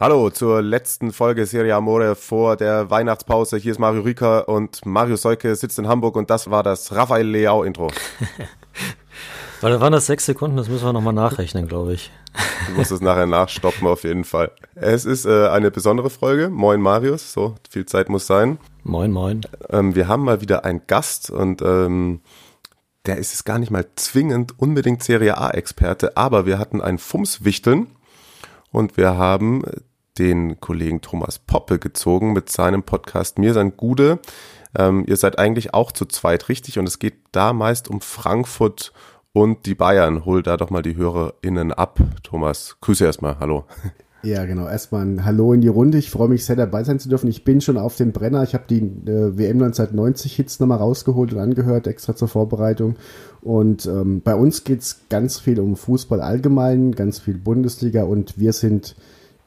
Hallo zur letzten Folge Serie Amore vor der Weihnachtspause. Hier ist Mario Rika und Mario Seuke sitzt in Hamburg und das war das Rafael Leao Intro. Weil waren das sechs Sekunden, das müssen wir nochmal nachrechnen, glaube ich. Du musst es nachher nachstoppen auf jeden Fall. Es ist äh, eine besondere Folge. Moin Marius, so viel Zeit muss sein. Moin, moin. Ähm, wir haben mal wieder einen Gast und ähm, der ist es gar nicht mal zwingend unbedingt Serie A-Experte, aber wir hatten einen Fumswichteln und wir haben den Kollegen Thomas Poppe gezogen mit seinem Podcast Mir sein Gude. Ähm, ihr seid eigentlich auch zu zweit richtig und es geht da meist um Frankfurt und die Bayern. Hol da doch mal die HörerInnen ab. Thomas, Grüße erstmal. Hallo. Ja, genau. Erstmal ein Hallo in die Runde. Ich freue mich sehr dabei sein zu dürfen. Ich bin schon auf dem Brenner. Ich habe die äh, WM 1990 Hits nochmal rausgeholt und angehört, extra zur Vorbereitung. Und ähm, bei uns geht's ganz viel um Fußball allgemein, ganz viel Bundesliga und wir sind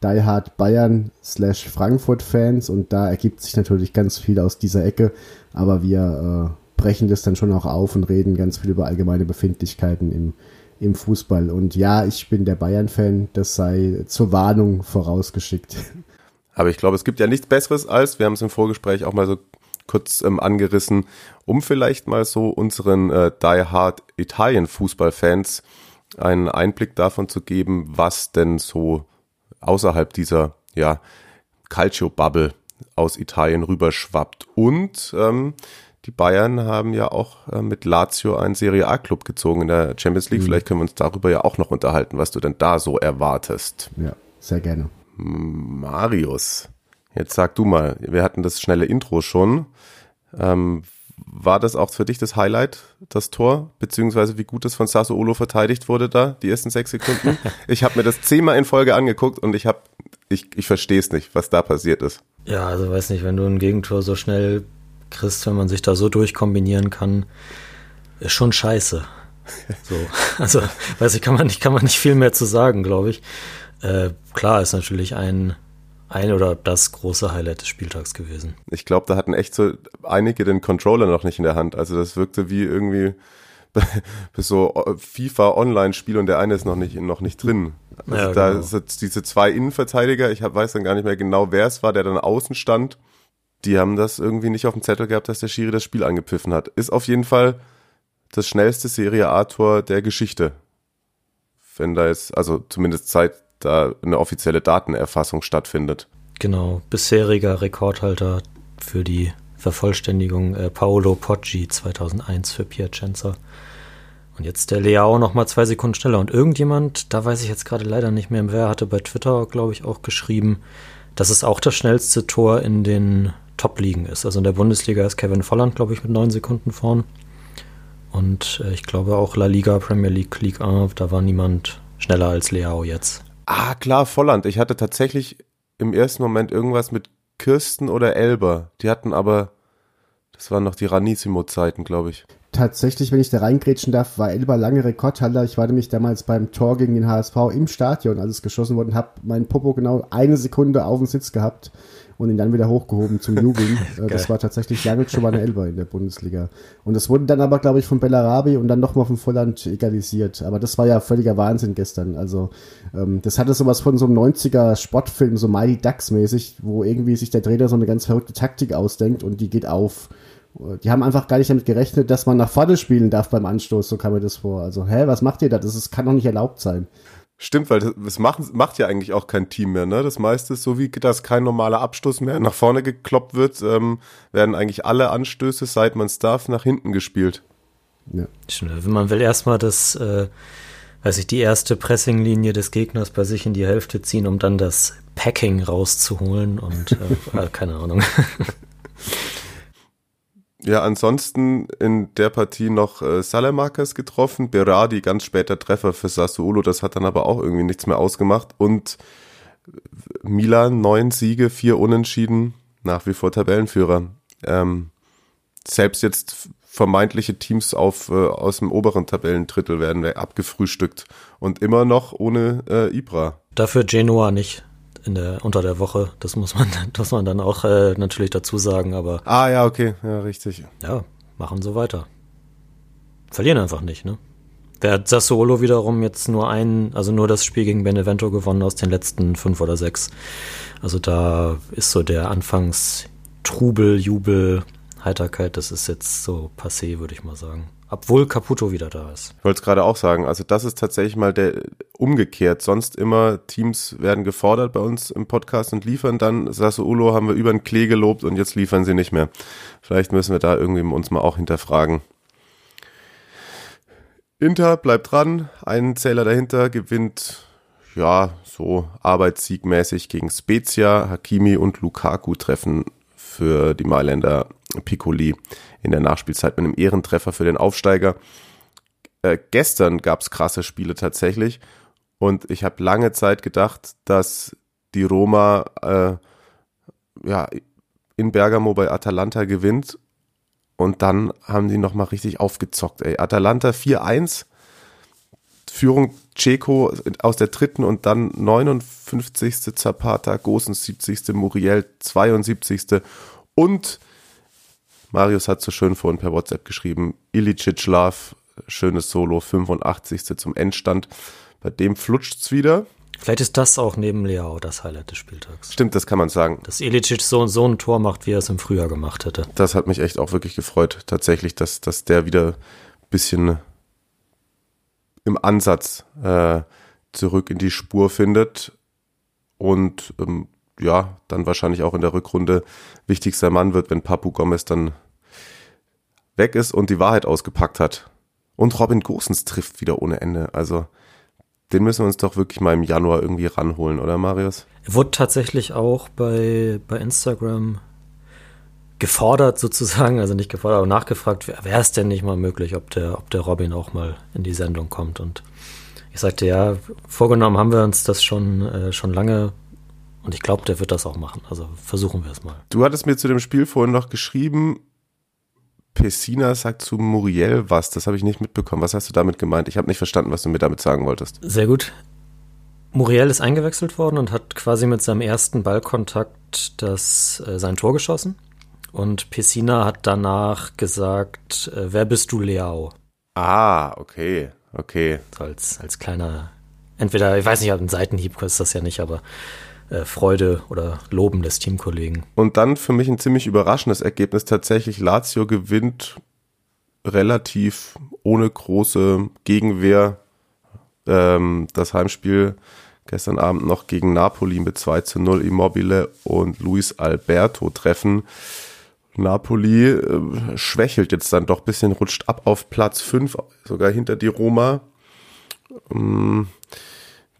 Die Hard Bayern slash Frankfurt Fans und da ergibt sich natürlich ganz viel aus dieser Ecke, aber wir äh, brechen das dann schon auch auf und reden ganz viel über allgemeine Befindlichkeiten im, im Fußball. Und ja, ich bin der Bayern-Fan, das sei zur Warnung vorausgeschickt. Aber ich glaube, es gibt ja nichts Besseres als, wir haben es im Vorgespräch auch mal so kurz ähm, angerissen, um vielleicht mal so unseren äh, Die Hard Italien Fußballfans einen Einblick davon zu geben, was denn so außerhalb dieser ja Calcio Bubble aus Italien rüberschwappt und ähm, die Bayern haben ja auch äh, mit Lazio einen Serie A Club gezogen in der Champions League. Mhm. Vielleicht können wir uns darüber ja auch noch unterhalten, was du denn da so erwartest. Ja, sehr gerne. Marius, jetzt sag du mal, wir hatten das schnelle Intro schon. Ähm, war das auch für dich das Highlight, das Tor, beziehungsweise wie gut es von Sassuolo verteidigt wurde da, die ersten sechs Sekunden? ich habe mir das zehnmal in Folge angeguckt und ich habe, ich, ich verstehe es nicht, was da passiert ist. Ja, also weiß nicht, wenn du ein Gegentor so schnell kriegst, wenn man sich da so durchkombinieren kann, ist schon scheiße. So, also weiß ich, kann man nicht, kann man nicht viel mehr zu sagen, glaube ich. Äh, klar ist natürlich ein ein oder das große Highlight des Spieltags gewesen. Ich glaube, da hatten echt so einige den Controller noch nicht in der Hand. Also das wirkte wie irgendwie so FIFA Online-Spiel und der eine ist noch nicht noch nicht drin. Also ja, da genau. sind diese zwei Innenverteidiger, ich hab, weiß dann gar nicht mehr genau, wer es war, der dann außen stand. Die haben das irgendwie nicht auf dem Zettel gehabt, dass der Schiri das Spiel angepfiffen hat. Ist auf jeden Fall das schnellste Serie A-Tor der Geschichte. Wenn da jetzt, also zumindest seit da eine offizielle Datenerfassung stattfindet. Genau, bisheriger Rekordhalter für die Vervollständigung äh, Paolo Poggi 2001 für Piacenza. Und jetzt der Leao noch mal zwei Sekunden schneller. Und irgendjemand, da weiß ich jetzt gerade leider nicht mehr, wer hatte bei Twitter, glaube ich, auch geschrieben, dass es auch das schnellste Tor in den Top-Ligen ist. Also in der Bundesliga ist Kevin Volland, glaube ich, mit neun Sekunden vorn. Und äh, ich glaube auch La Liga, Premier League, League 1, da war niemand schneller als Leao jetzt. Ah, klar, Volland. Ich hatte tatsächlich im ersten Moment irgendwas mit Kirsten oder Elber. Die hatten aber, das waren noch die Ranissimo-Zeiten, glaube ich. Tatsächlich, wenn ich da reingrätschen darf, war Elber lange Rekordhalter. Ich war nämlich damals beim Tor gegen den HSV im Stadion, als es geschossen wurde, und habe meinen Popo genau eine Sekunde auf dem Sitz gehabt und ihn dann wieder hochgehoben zum Jubeln. Äh, das war tatsächlich lange schon mal eine Elber in der Bundesliga. Und das wurde dann aber, glaube ich, von Bellarabi und dann nochmal von Volland egalisiert. Aber das war ja völliger Wahnsinn gestern. Also ähm, das hatte sowas von so einem 90er Sportfilm, so Mighty Ducks mäßig, wo irgendwie sich der Trainer so eine ganz verrückte Taktik ausdenkt und die geht auf. Die haben einfach gar nicht damit gerechnet, dass man nach vorne spielen darf beim Anstoß, so kam mir das vor. Also, hä, was macht ihr da? Das ist, kann doch nicht erlaubt sein. Stimmt, weil das, das macht, macht ja eigentlich auch kein Team mehr. Ne? Das meiste ist so, wie dass kein normaler Abstoß mehr nach vorne gekloppt wird, ähm, werden eigentlich alle Anstöße, seit man es darf, nach hinten gespielt. Ja. Stimmt, man will erstmal das, äh, weiß ich, die erste Pressinglinie des Gegners bei sich in die Hälfte ziehen, um dann das Packing rauszuholen und äh, keine Ahnung. Ja, ansonsten in der Partie noch äh, Salamakers getroffen, Berardi ganz später Treffer für Sassuolo, das hat dann aber auch irgendwie nichts mehr ausgemacht und Milan neun Siege, vier Unentschieden, nach wie vor Tabellenführer. Ähm, selbst jetzt vermeintliche Teams auf, äh, aus dem oberen Tabellendrittel werden abgefrühstückt und immer noch ohne äh, Ibra. Dafür Genua nicht in der, unter der Woche. Das muss man, das muss man dann auch äh, natürlich dazu sagen, aber. Ah, ja, okay, ja, richtig. Ja, machen so weiter. Verlieren einfach nicht, ne? Der hat Sassuolo wiederum jetzt nur ein, also nur das Spiel gegen Benevento gewonnen aus den letzten fünf oder sechs. Also da ist so der Anfangs Trubel, Jubel, Heiterkeit, das ist jetzt so passé, würde ich mal sagen. Obwohl Caputo wieder da ist. Ich wollte es gerade auch sagen, also das ist tatsächlich mal der umgekehrt. Sonst immer Teams werden gefordert bei uns im Podcast und liefern dann. Sassuolo haben wir über den Klee gelobt und jetzt liefern sie nicht mehr. Vielleicht müssen wir da irgendwie uns mal auch hinterfragen. Inter bleibt dran, ein Zähler dahinter gewinnt ja so arbeitssiegmäßig gegen Spezia, Hakimi und Lukaku treffen für die Mailänder Piccoli in der Nachspielzeit mit einem Ehrentreffer für den Aufsteiger. Äh, gestern gab es krasse Spiele tatsächlich und ich habe lange Zeit gedacht, dass die Roma äh, ja in Bergamo bei Atalanta gewinnt und dann haben die nochmal richtig aufgezockt, ey. Atalanta 4-1, Führung Ceco aus der dritten und dann 59. Zapata, Gosens 70. Muriel 72. Und Marius hat so schön vorhin per WhatsApp geschrieben, Ilicic Love, schönes Solo, 85. zum Endstand. Bei dem flutscht's wieder. Vielleicht ist das auch neben Leao das Highlight des Spieltags. Stimmt, das kann man sagen. Dass Ilicic so, so ein Tor macht, wie er es im Frühjahr gemacht hätte. Das hat mich echt auch wirklich gefreut, tatsächlich, dass, dass der wieder ein bisschen im Ansatz äh, zurück in die Spur findet und ähm, ja, dann wahrscheinlich auch in der Rückrunde wichtigster Mann wird, wenn Papu Gomez dann weg ist und die Wahrheit ausgepackt hat. Und Robin Gosens trifft wieder ohne Ende. Also den müssen wir uns doch wirklich mal im Januar irgendwie ranholen, oder Marius? Wurde tatsächlich auch bei, bei Instagram gefordert sozusagen, also nicht gefordert, aber nachgefragt, wäre es denn nicht mal möglich, ob der, ob der Robin auch mal in die Sendung kommt. Und ich sagte, ja, vorgenommen haben wir uns das schon, äh, schon lange und ich glaube, der wird das auch machen. Also versuchen wir es mal. Du hattest mir zu dem Spiel vorhin noch geschrieben, Pessina sagt zu Muriel was, das habe ich nicht mitbekommen. Was hast du damit gemeint? Ich habe nicht verstanden, was du mir damit sagen wolltest. Sehr gut. Muriel ist eingewechselt worden und hat quasi mit seinem ersten Ballkontakt das, äh, sein Tor geschossen. Und Pessina hat danach gesagt, äh, wer bist du, Leao? Ah, okay, okay. So als, als kleiner, entweder, ich weiß nicht, ein Seitenhieb ist das ja nicht, aber Freude oder Loben des Teamkollegen. Und dann für mich ein ziemlich überraschendes Ergebnis. Tatsächlich, Lazio gewinnt relativ ohne große Gegenwehr ähm, das Heimspiel gestern Abend noch gegen Napoli mit 2 zu 0 Immobile und Luis Alberto treffen. Napoli äh, schwächelt jetzt dann doch ein bisschen, rutscht ab auf Platz 5, sogar hinter die Roma. Ähm,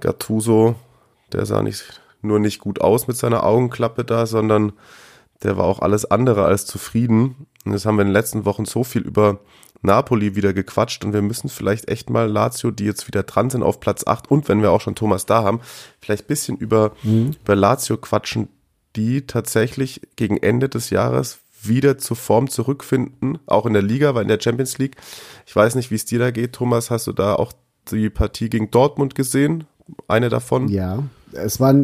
Gattuso, der sah nicht nur nicht gut aus mit seiner Augenklappe da, sondern der war auch alles andere als zufrieden. Und jetzt haben wir in den letzten Wochen so viel über Napoli wieder gequatscht und wir müssen vielleicht echt mal Lazio, die jetzt wieder dran sind auf Platz 8 und wenn wir auch schon Thomas da haben, vielleicht bisschen über, mhm. über Lazio quatschen, die tatsächlich gegen Ende des Jahres wieder zur Form zurückfinden, auch in der Liga, weil in der Champions League, ich weiß nicht, wie es dir da geht, Thomas, hast du da auch die Partie gegen Dortmund gesehen? Eine davon? Ja, es war,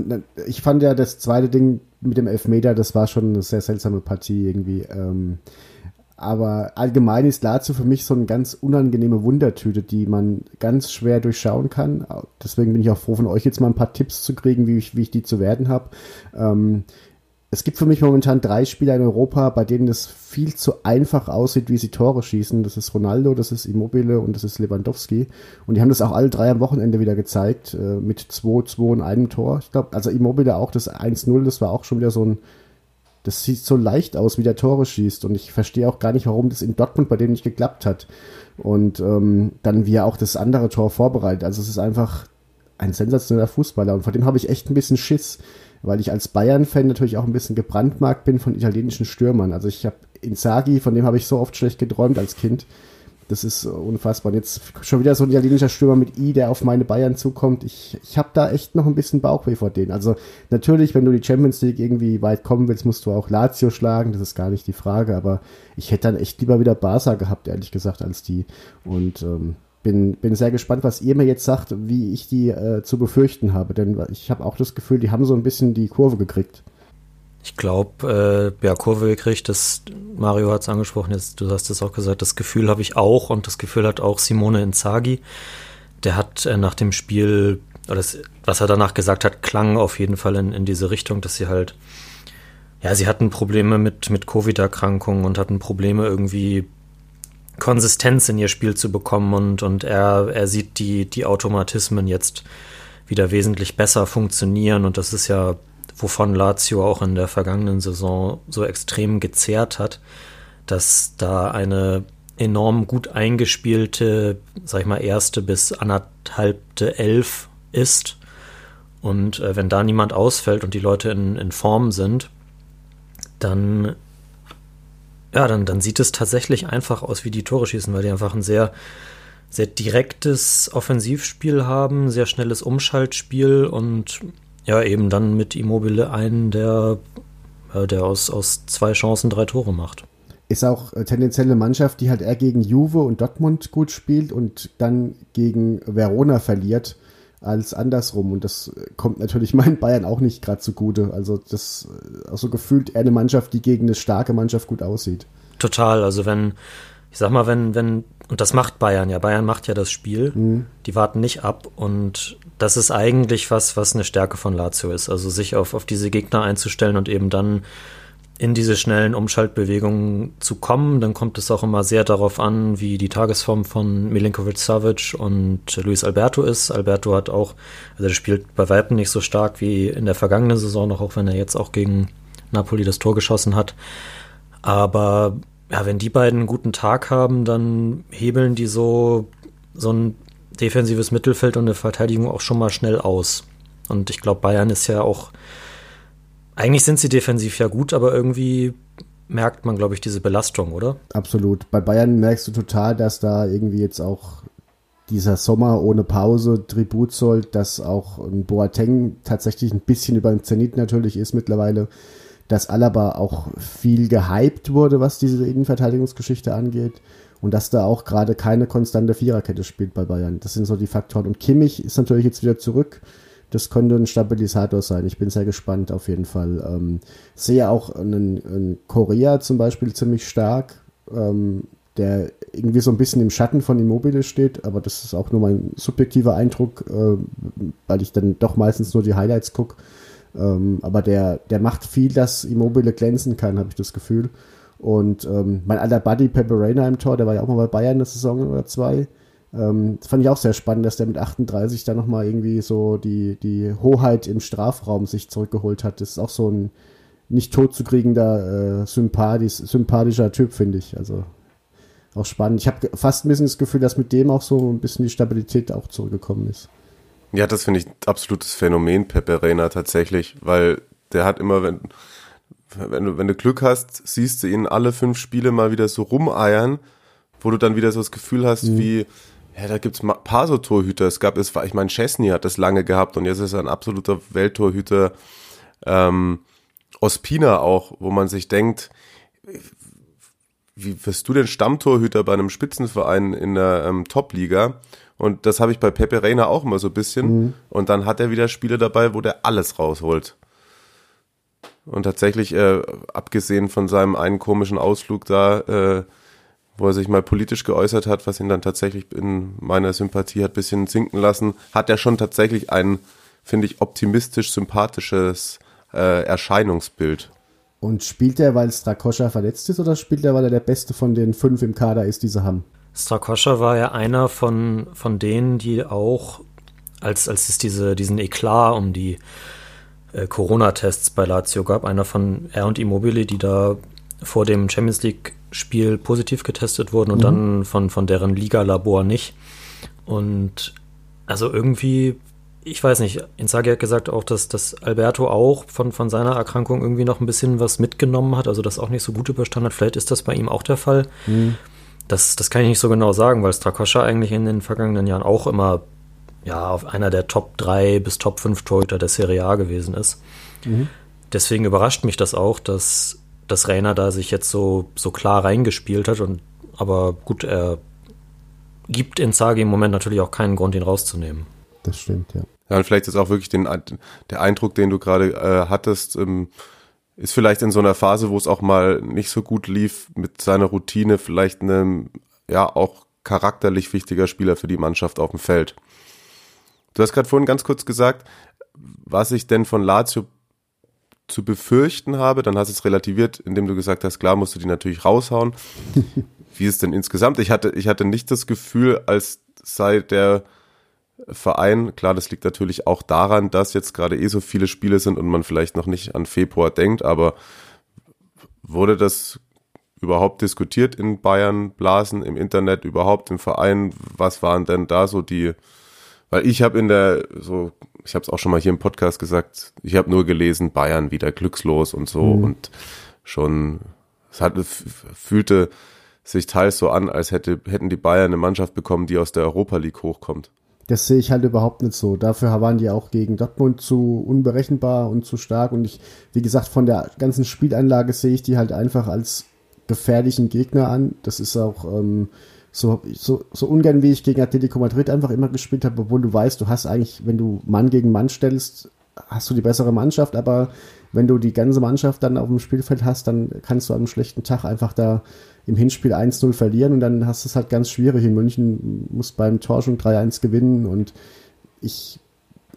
ich fand ja das zweite Ding mit dem Elfmeter, das war schon eine sehr seltsame Partie irgendwie. Ähm, aber allgemein ist Lazio für mich so eine ganz unangenehme Wundertüte, die man ganz schwer durchschauen kann. Deswegen bin ich auch froh, von euch jetzt mal ein paar Tipps zu kriegen, wie ich, wie ich die zu werden habe. Ähm, es gibt für mich momentan drei Spieler in Europa, bei denen es viel zu einfach aussieht, wie sie Tore schießen. Das ist Ronaldo, das ist Immobile und das ist Lewandowski. Und die haben das auch alle drei am Wochenende wieder gezeigt, äh, mit 2-2 und einem Tor. Ich glaube, also Immobile auch, das 1-0, das war auch schon wieder so ein, das sieht so leicht aus, wie der Tore schießt. Und ich verstehe auch gar nicht, warum das in Dortmund bei dem nicht geklappt hat. Und ähm, dann wie er auch das andere Tor vorbereitet. Also es ist einfach ein sensationeller Fußballer. Und vor dem habe ich echt ein bisschen Schiss weil ich als Bayern-Fan natürlich auch ein bisschen gebrandmarkt bin von italienischen Stürmern. Also ich habe Inzaghi, von dem habe ich so oft schlecht geträumt als Kind. Das ist unfassbar. Und jetzt schon wieder so ein italienischer Stürmer mit I, der auf meine Bayern zukommt. Ich, ich habe da echt noch ein bisschen Bauchweh vor denen. Also natürlich, wenn du die Champions League irgendwie weit kommen willst, musst du auch Lazio schlagen. Das ist gar nicht die Frage. Aber ich hätte dann echt lieber wieder Barca gehabt, ehrlich gesagt, als die. Und ähm, bin, bin sehr gespannt, was ihr mir jetzt sagt, wie ich die äh, zu befürchten habe. Denn ich habe auch das Gefühl, die haben so ein bisschen die Kurve gekriegt. Ich glaube, äh, ja, Kurve gekriegt, das, Mario hat es angesprochen, jetzt, du hast es auch gesagt, das Gefühl habe ich auch und das Gefühl hat auch Simone Inzaghi. Der hat äh, nach dem Spiel, das, was er danach gesagt hat, klang auf jeden Fall in, in diese Richtung, dass sie halt, ja, sie hatten Probleme mit, mit Covid-Erkrankungen und hatten Probleme irgendwie Konsistenz in ihr Spiel zu bekommen und, und er, er sieht die, die Automatismen jetzt wieder wesentlich besser funktionieren und das ist ja wovon Lazio auch in der vergangenen Saison so extrem gezehrt hat, dass da eine enorm gut eingespielte, sag ich mal, erste bis anderthalbte Elf ist. Und äh, wenn da niemand ausfällt und die Leute in, in Form sind, dann, ja, dann, dann sieht es tatsächlich einfach aus, wie die Tore schießen, weil die einfach ein sehr, sehr direktes Offensivspiel haben, sehr schnelles Umschaltspiel und ja, eben dann mit Immobile einen, der, der aus, aus zwei Chancen drei Tore macht. Ist auch äh, tendenziell eine Mannschaft, die halt eher gegen Juve und Dortmund gut spielt und dann gegen Verona verliert als andersrum. Und das kommt natürlich meinen Bayern auch nicht gerade zugute. Also das äh, auch so gefühlt eher eine Mannschaft, die gegen eine starke Mannschaft gut aussieht. Total. Also wenn, ich sag mal, wenn, wenn, und das macht Bayern ja, Bayern macht ja das Spiel, mhm. die warten nicht ab und das ist eigentlich was, was eine Stärke von Lazio ist. Also sich auf, auf diese Gegner einzustellen und eben dann in diese schnellen Umschaltbewegungen zu kommen. Dann kommt es auch immer sehr darauf an, wie die Tagesform von Milinkovic Savic und Luis Alberto ist. Alberto hat auch, also er spielt bei Weitem nicht so stark wie in der vergangenen Saison noch, auch wenn er jetzt auch gegen Napoli das Tor geschossen hat. Aber ja, wenn die beiden einen guten Tag haben, dann hebeln die so, so ein defensives Mittelfeld und eine Verteidigung auch schon mal schnell aus. Und ich glaube, Bayern ist ja auch, eigentlich sind sie defensiv ja gut, aber irgendwie merkt man, glaube ich, diese Belastung, oder? Absolut. Bei Bayern merkst du total, dass da irgendwie jetzt auch dieser Sommer ohne Pause Tribut zollt, dass auch ein Boateng tatsächlich ein bisschen über den Zenit natürlich ist mittlerweile, dass Alaba auch viel gehypt wurde, was diese Innenverteidigungsgeschichte angeht und dass da auch gerade keine konstante Viererkette spielt bei Bayern. Das sind so die Faktoren. Und Kimmich ist natürlich jetzt wieder zurück. Das könnte ein Stabilisator sein. Ich bin sehr gespannt auf jeden Fall. Ähm, sehe auch einen, einen Korea zum Beispiel ziemlich stark, ähm, der irgendwie so ein bisschen im Schatten von Immobile steht, aber das ist auch nur mein subjektiver Eindruck, äh, weil ich dann doch meistens nur die Highlights gucke. Ähm, aber der, der macht viel, dass Immobile glänzen kann, habe ich das Gefühl. Und ähm, mein alter Buddy Pepe Reina im Tor, der war ja auch mal bei Bayern eine Saison oder zwei. Ähm, das fand ich auch sehr spannend, dass der mit 38 da nochmal irgendwie so die, die Hoheit im Strafraum sich zurückgeholt hat. Das ist auch so ein nicht totzukriegender, äh, sympathisch, sympathischer Typ, finde ich. Also auch spannend. Ich habe fast ein bisschen das Gefühl, dass mit dem auch so ein bisschen die Stabilität auch zurückgekommen ist. Ja, das finde ich absolutes Phänomen, Pepe Reina tatsächlich, weil der hat immer, wenn, wenn du, wenn du Glück hast, siehst du ihn alle fünf Spiele mal wieder so rumeiern, wo du dann wieder so das Gefühl hast, mhm. wie, ja, da gibt's ein paar so Torhüter. Es gab, es war, ich meine, Chesney hat das lange gehabt und jetzt ist er ein absoluter Welttorhüter. Ähm, Ospina auch, wo man sich denkt, wie wirst du denn Stammtorhüter bei einem Spitzenverein in der ähm, Top-Liga? Und das habe ich bei Pepe Reina auch immer so ein bisschen. Mhm. Und dann hat er wieder Spiele dabei, wo der alles rausholt. Und tatsächlich, äh, abgesehen von seinem einen komischen Ausflug da, äh, wo er sich mal politisch geäußert hat, was ihn dann tatsächlich in meiner Sympathie hat bisschen sinken lassen, hat er schon tatsächlich ein, finde ich, optimistisch sympathisches äh, Erscheinungsbild. Und spielt er, weil Strakoscha verletzt ist, oder spielt er, weil er der Beste von den fünf im Kader ist, die sie haben? Strakoscha war ja einer von, von denen, die auch, als, als es diese, diesen Eklat um die äh, Corona-Tests bei Lazio gab, einer von er und Immobile, die da vor dem Champions League-Spiel positiv getestet wurden und mhm. dann von, von deren Liga-Labor nicht. Und also irgendwie, ich weiß nicht, Inzaghi hat gesagt auch, dass, dass Alberto auch von, von seiner Erkrankung irgendwie noch ein bisschen was mitgenommen hat, also das auch nicht so gut überstanden hat. Vielleicht ist das bei ihm auch der Fall. Mhm Das, das kann ich nicht so genau sagen, weil Strakoscha eigentlich in den vergangenen Jahren auch immer ja, auf einer der Top 3 bis Top 5 Torhüter der Serie A gewesen ist. Mhm. Deswegen überrascht mich das auch, dass, dass Rainer da sich jetzt so, so klar reingespielt hat. Und, aber gut, er gibt Inzaghi im Moment natürlich auch keinen Grund, ihn rauszunehmen. Das stimmt, ja. Ja, und vielleicht ist auch wirklich den, der Eindruck, den du gerade äh, hattest, ähm, ist vielleicht in so einer Phase, wo es auch mal nicht so gut lief, mit seiner Routine vielleicht einem, ja, auch charakterlich wichtiger Spieler für die Mannschaft auf dem Feld. Du hast gerade vorhin ganz kurz gesagt, was ich denn von Lazio zu befürchten habe, dann hast du es relativiert, indem du gesagt hast, klar musst du die natürlich raushauen. Wie ist denn insgesamt? Ich hatte, ich hatte nicht das Gefühl, als sei der Verein, klar, das liegt natürlich auch daran, dass jetzt gerade eh so viele Spiele sind und man vielleicht noch nicht an Februar denkt, aber wurde das überhaupt diskutiert in Bayern, Blasen, im Internet, überhaupt im Verein? Was waren denn da so die, weil ich habe in der, so, ich habe es auch schon mal hier im Podcast gesagt, ich habe nur gelesen, Bayern wieder glückslos und so mhm. und schon, es hat, fühlte sich teils so an, als hätte, hätten die Bayern eine Mannschaft bekommen, die aus der Europa League hochkommt. Das sehe ich halt überhaupt nicht so. Dafür waren die auch gegen Dortmund zu unberechenbar und zu stark. Und ich, wie gesagt, von der ganzen Spielanlage sehe ich die halt einfach als gefährlichen Gegner an. Das ist auch ähm, so, so, so ungern, wie ich gegen Atletico Madrid einfach immer gespielt habe, obwohl du weißt, du hast eigentlich, wenn du Mann gegen Mann stellst, hast du die bessere Mannschaft, aber wenn du die ganze Mannschaft dann auf dem Spielfeld hast, dann kannst du am schlechten Tag einfach da im Hinspiel 1-0 verlieren und dann hast du es halt ganz schwierig. In München muss beim Tor schon 3-1 gewinnen und ich,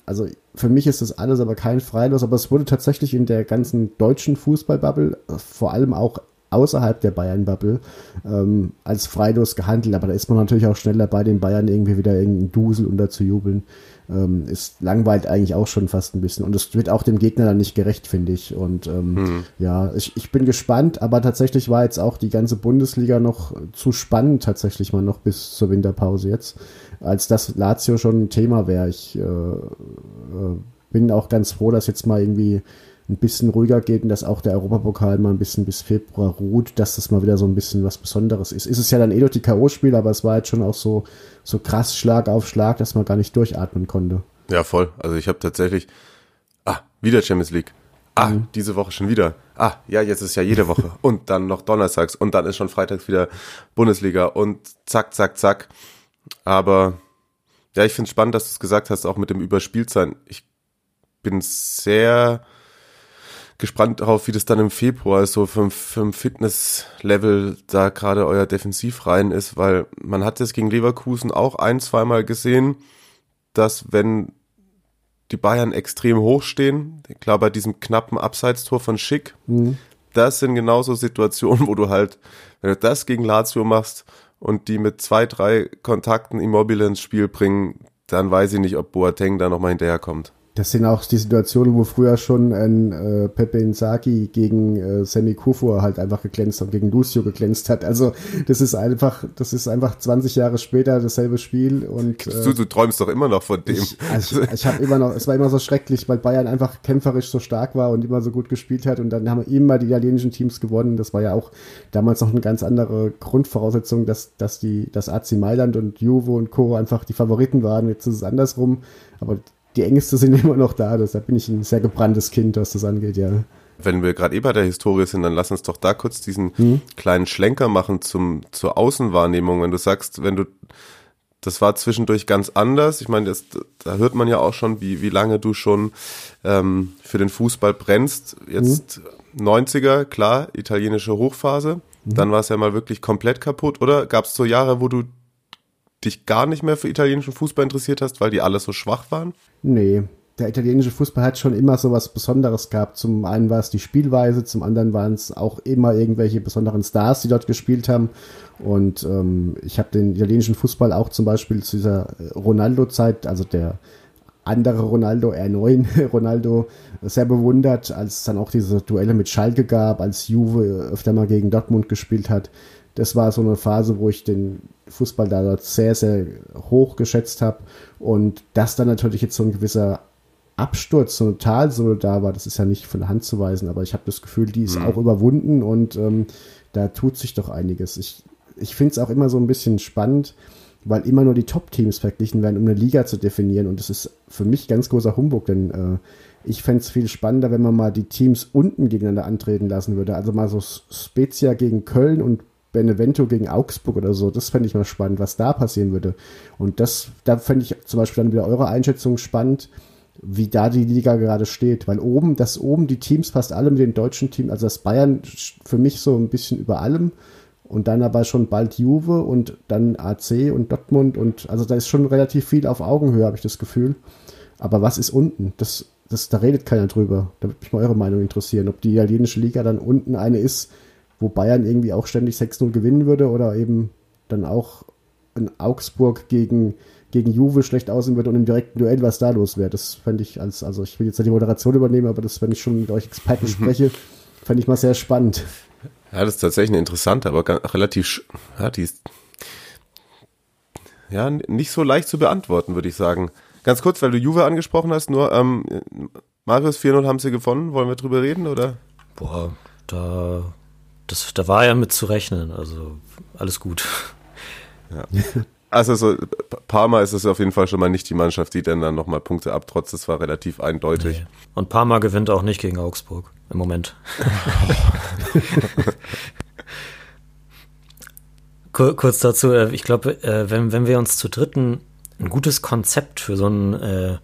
also für mich ist das alles aber kein Freilos, aber es wurde tatsächlich in der ganzen deutschen Fußballbubble, vor allem auch außerhalb der Bayern-Bubble, ähm, als Freilos gehandelt. Aber da ist man natürlich auch schneller bei den Bayern irgendwie wieder irgendeinen Dusel unterzujubeln ähm, ist langweilt eigentlich auch schon fast ein bisschen. Und es wird auch dem Gegner dann nicht gerecht, finde ich. Und ähm, mhm. ja, ich, ich bin gespannt, aber tatsächlich war jetzt auch die ganze Bundesliga noch zu spannend, tatsächlich mal noch bis zur Winterpause jetzt, als das Lazio schon ein Thema wäre. Ich äh, äh, bin auch ganz froh, dass jetzt mal irgendwie ein bisschen ruhiger geht und dass auch der Europapokal mal ein bisschen bis Februar ruht, dass das mal wieder so ein bisschen was Besonderes ist. Ist es ja dann eh durch die K.O.-Spiele, aber es war jetzt schon auch so, so krass Schlag auf Schlag, dass man gar nicht durchatmen konnte. Ja, voll. Also ich habe tatsächlich, ah, wieder Champions League. Ah, mhm. diese Woche schon wieder. Ah, ja, jetzt ist ja jede Woche. und dann noch donnerstags und dann ist schon freitags wieder Bundesliga und zack, zack, zack. Aber ja, ich finde es spannend, dass du es gesagt hast, auch mit dem Überspieltsein. Ich bin sehr gespannt darauf, wie das dann im Februar so für ein Fitnesslevel da gerade euer Defensiv rein ist, weil man hat es gegen Leverkusen auch ein, zweimal gesehen, dass wenn die Bayern extrem hoch stehen, klar bei diesem knappen Abseitstor von Schick, mhm. das sind genauso Situationen, wo du halt, wenn du das gegen Lazio machst und die mit zwei, drei Kontakten Immobile ins Spiel bringen, dann weiß ich nicht, ob Boateng da nochmal hinterherkommt. Das sind auch die Situationen, wo früher schon ein äh, Pepe Inzaghi gegen äh, Sammy Kufur halt einfach geglänzt hat, gegen Lucio geglänzt hat. Also das ist einfach, das ist einfach 20 Jahre später dasselbe Spiel und äh, du, du träumst doch immer noch von dem. Ich, also, ich habe immer noch, es war immer so schrecklich, weil Bayern einfach kämpferisch so stark war und immer so gut gespielt hat und dann haben immer die italienischen Teams gewonnen. Das war ja auch damals noch eine ganz andere Grundvoraussetzung, dass, dass die, dass AC Mailand und Juve und Co. einfach die Favoriten waren. Jetzt ist es andersrum. Aber die Ängste sind immer noch da. Deshalb bin ich ein sehr gebranntes Kind, was das angeht, ja. Wenn wir gerade eh bei der Historie sind, dann lass uns doch da kurz diesen hm? kleinen Schlenker machen zum, zur Außenwahrnehmung. Wenn du sagst, wenn du, das war zwischendurch ganz anders. Ich meine, das, da hört man ja auch schon, wie, wie lange du schon ähm, für den Fußball brennst. Jetzt hm? 90er, klar, italienische Hochphase. Hm? Dann war es ja mal wirklich komplett kaputt. Oder gab es so Jahre, wo du dich gar nicht mehr für italienischen Fußball interessiert hast, weil die alle so schwach waren? Nee, der italienische Fußball hat schon immer so was Besonderes gehabt. Zum einen war es die Spielweise, zum anderen waren es auch immer irgendwelche besonderen Stars, die dort gespielt haben. Und ähm, ich habe den italienischen Fußball auch zum Beispiel zu dieser Ronaldo-Zeit, also der andere Ronaldo, R9 Ronaldo, sehr bewundert, als es dann auch diese Duelle mit Schalke gab, als Juve öfter mal gegen Dortmund gespielt hat. Das war so eine Phase, wo ich den Fußball da dort sehr, sehr hoch geschätzt habe. Und dass dann natürlich jetzt so ein gewisser Absturz, so eine Talsohle da war, das ist ja nicht von der Hand zu weisen, aber ich habe das Gefühl, die ist mhm. auch überwunden und ähm, da tut sich doch einiges. Ich, ich finde es auch immer so ein bisschen spannend, weil immer nur die Top-Teams verglichen werden, um eine Liga zu definieren. Und das ist für mich ganz großer Humbug, denn äh, ich fände es viel spannender, wenn man mal die Teams unten gegeneinander antreten lassen würde. Also mal so Spezia gegen Köln und Benevento gegen Augsburg oder so. Das fände ich mal spannend, was da passieren würde. Und das, da fände ich zum Beispiel dann wieder eure Einschätzung spannend, wie da die Liga gerade steht. Weil oben, dass oben die Teams fast alle mit den deutschen Teams, also das Bayern für mich so ein bisschen über allem und dann aber schon bald Juve und dann AC und Dortmund und also da ist schon relativ viel auf Augenhöhe, habe ich das Gefühl. Aber was ist unten? Das, das, da redet keiner drüber. Da würde mich mal eure Meinung interessieren, ob die italienische Liga dann unten eine ist, wo Bayern irgendwie auch ständig 6-0 gewinnen würde oder eben dann auch in Augsburg gegen, gegen Juve schlecht aussehen würde und im direkten Duell, was da los wäre. Das fände ich als, also ich will jetzt nicht die Moderation übernehmen, aber das, wenn ich schon mit euch Experten spreche, fände ich mal sehr spannend. Ja, das ist tatsächlich eine interessante, aber relativ, ja, die ist, ja, nicht so leicht zu beantworten, würde ich sagen. Ganz kurz, weil du Juve angesprochen hast, nur, ähm, Marius 4-0 haben sie gewonnen, wollen wir drüber reden, oder? Boah, da, das, da war ja mit zu rechnen, also alles gut. Ja. Also so, Parma ist es auf jeden Fall schon mal nicht die Mannschaft, die dann, dann nochmal Punkte abtrotzt. Das war relativ eindeutig. Nee. Und Parma gewinnt auch nicht gegen Augsburg im Moment. Kurz dazu, äh, ich glaube, äh, wenn, wenn wir uns zu dritten ein gutes Konzept für so einen äh,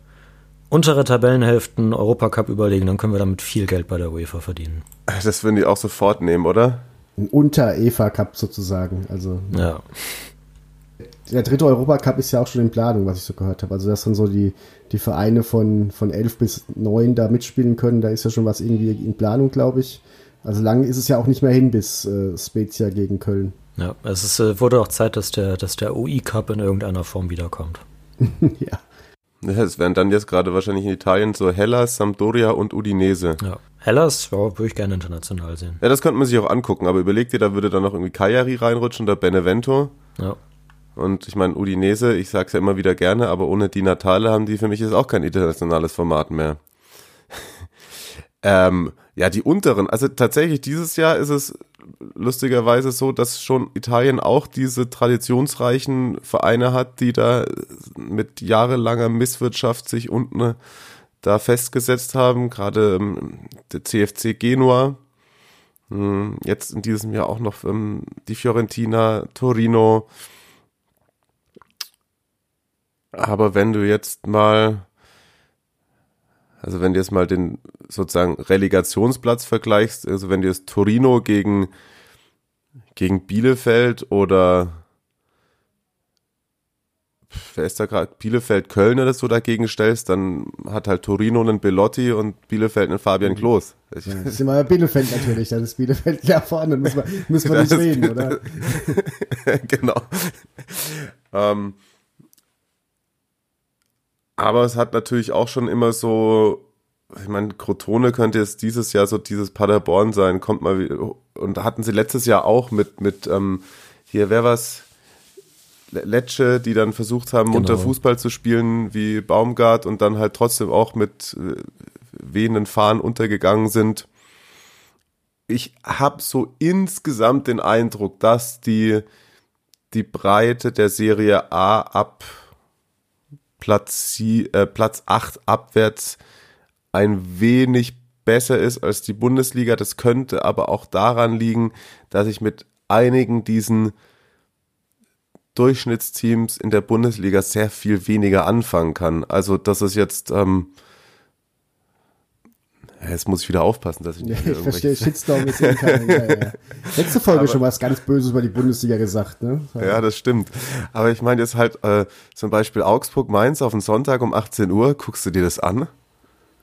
untere Tabellenhälften Europacup überlegen, dann können wir damit viel Geld bei der UEFA verdienen. Das würden die auch sofort nehmen, oder? Ein Unter-EFA-Cup sozusagen. Also. Ja der dritte Europacup ist ja auch schon in Planung, was ich so gehört habe. Also, dass dann so die, die Vereine von, von elf bis neun da mitspielen können, da ist ja schon was irgendwie in Planung, glaube ich. Also lang ist es ja auch nicht mehr hin bis äh, Spezia gegen Köln. Ja, es ist, äh, wurde auch Zeit, dass der, dass der UI-Cup in irgendeiner Form wiederkommt. ja. Ja, es wären dann jetzt gerade wahrscheinlich in Italien so Hellas, Sampdoria und Udinese. Ja. Hellas ja, würde ich gerne international sehen. Ja, das könnte man sich auch angucken, aber überlegt ihr, da würde dann noch irgendwie Cagliari reinrutschen oder Benevento. Ja. Und ich meine, Udinese, ich sag's ja immer wieder gerne, aber ohne die Natale haben die für mich jetzt auch kein internationales Format mehr. ähm, ja, die unteren, also tatsächlich dieses Jahr ist es lustigerweise so, dass schon Italien auch diese traditionsreichen Vereine hat, die da mit jahrelanger Misswirtschaft sich unten da festgesetzt haben, gerade ähm, der CFC Genua, hm, jetzt in diesem Jahr auch noch ähm, die Fiorentina, Torino, aber wenn du jetzt mal, also wenn du jetzt mal den sozusagen Relegationsplatz vergleichst, also wenn du jetzt Torino gegen, gegen Bielefeld oder wer ist da gerade, Bielefeld, Köln oder so dagegen stellst, dann hat halt Torino einen Belotti und Bielefeld einen Fabian. Klos. Ja, das ist immer Bielefeld natürlich, dann ist Bielefeld ja vorne, müssen wir, müssen wir nicht reden, oder? genau. ähm, aber es hat natürlich auch schon immer so, ich meine, Crotone könnte jetzt dieses Jahr so dieses Paderborn sein, kommt mal wieder, und da hatten sie letztes Jahr auch mit, mit, ähm, hier, wer was? Lecce, die dann versucht haben, genau. unter Fußball zu spielen wie Baumgart und dann halt trotzdem auch mit äh, wehenden Fahnen untergegangen sind. Ich habe so insgesamt den Eindruck, dass die, die Breite der Serie A ab Platz, äh, Platz 8 abwärts ein wenig besser ist als die Bundesliga. Das könnte aber auch daran liegen, dass ich mit einigen diesen Durchschnittsteams in der Bundesliga sehr viel weniger anfangen kann. Also das ist jetzt ähm, Jetzt muss ich wieder aufpassen, dass ich nicht ja, Ich verstehe, Shitstorm ist eben keine. ja, ja. Letzte Folge aber, schon was ganz Böses über die Bundesliga gesagt, ne? Ja, das stimmt. Aber ich meine jetzt halt äh, zum Beispiel Augsburg-Mainz auf den Sonntag um 18 Uhr. Guckst du dir das an?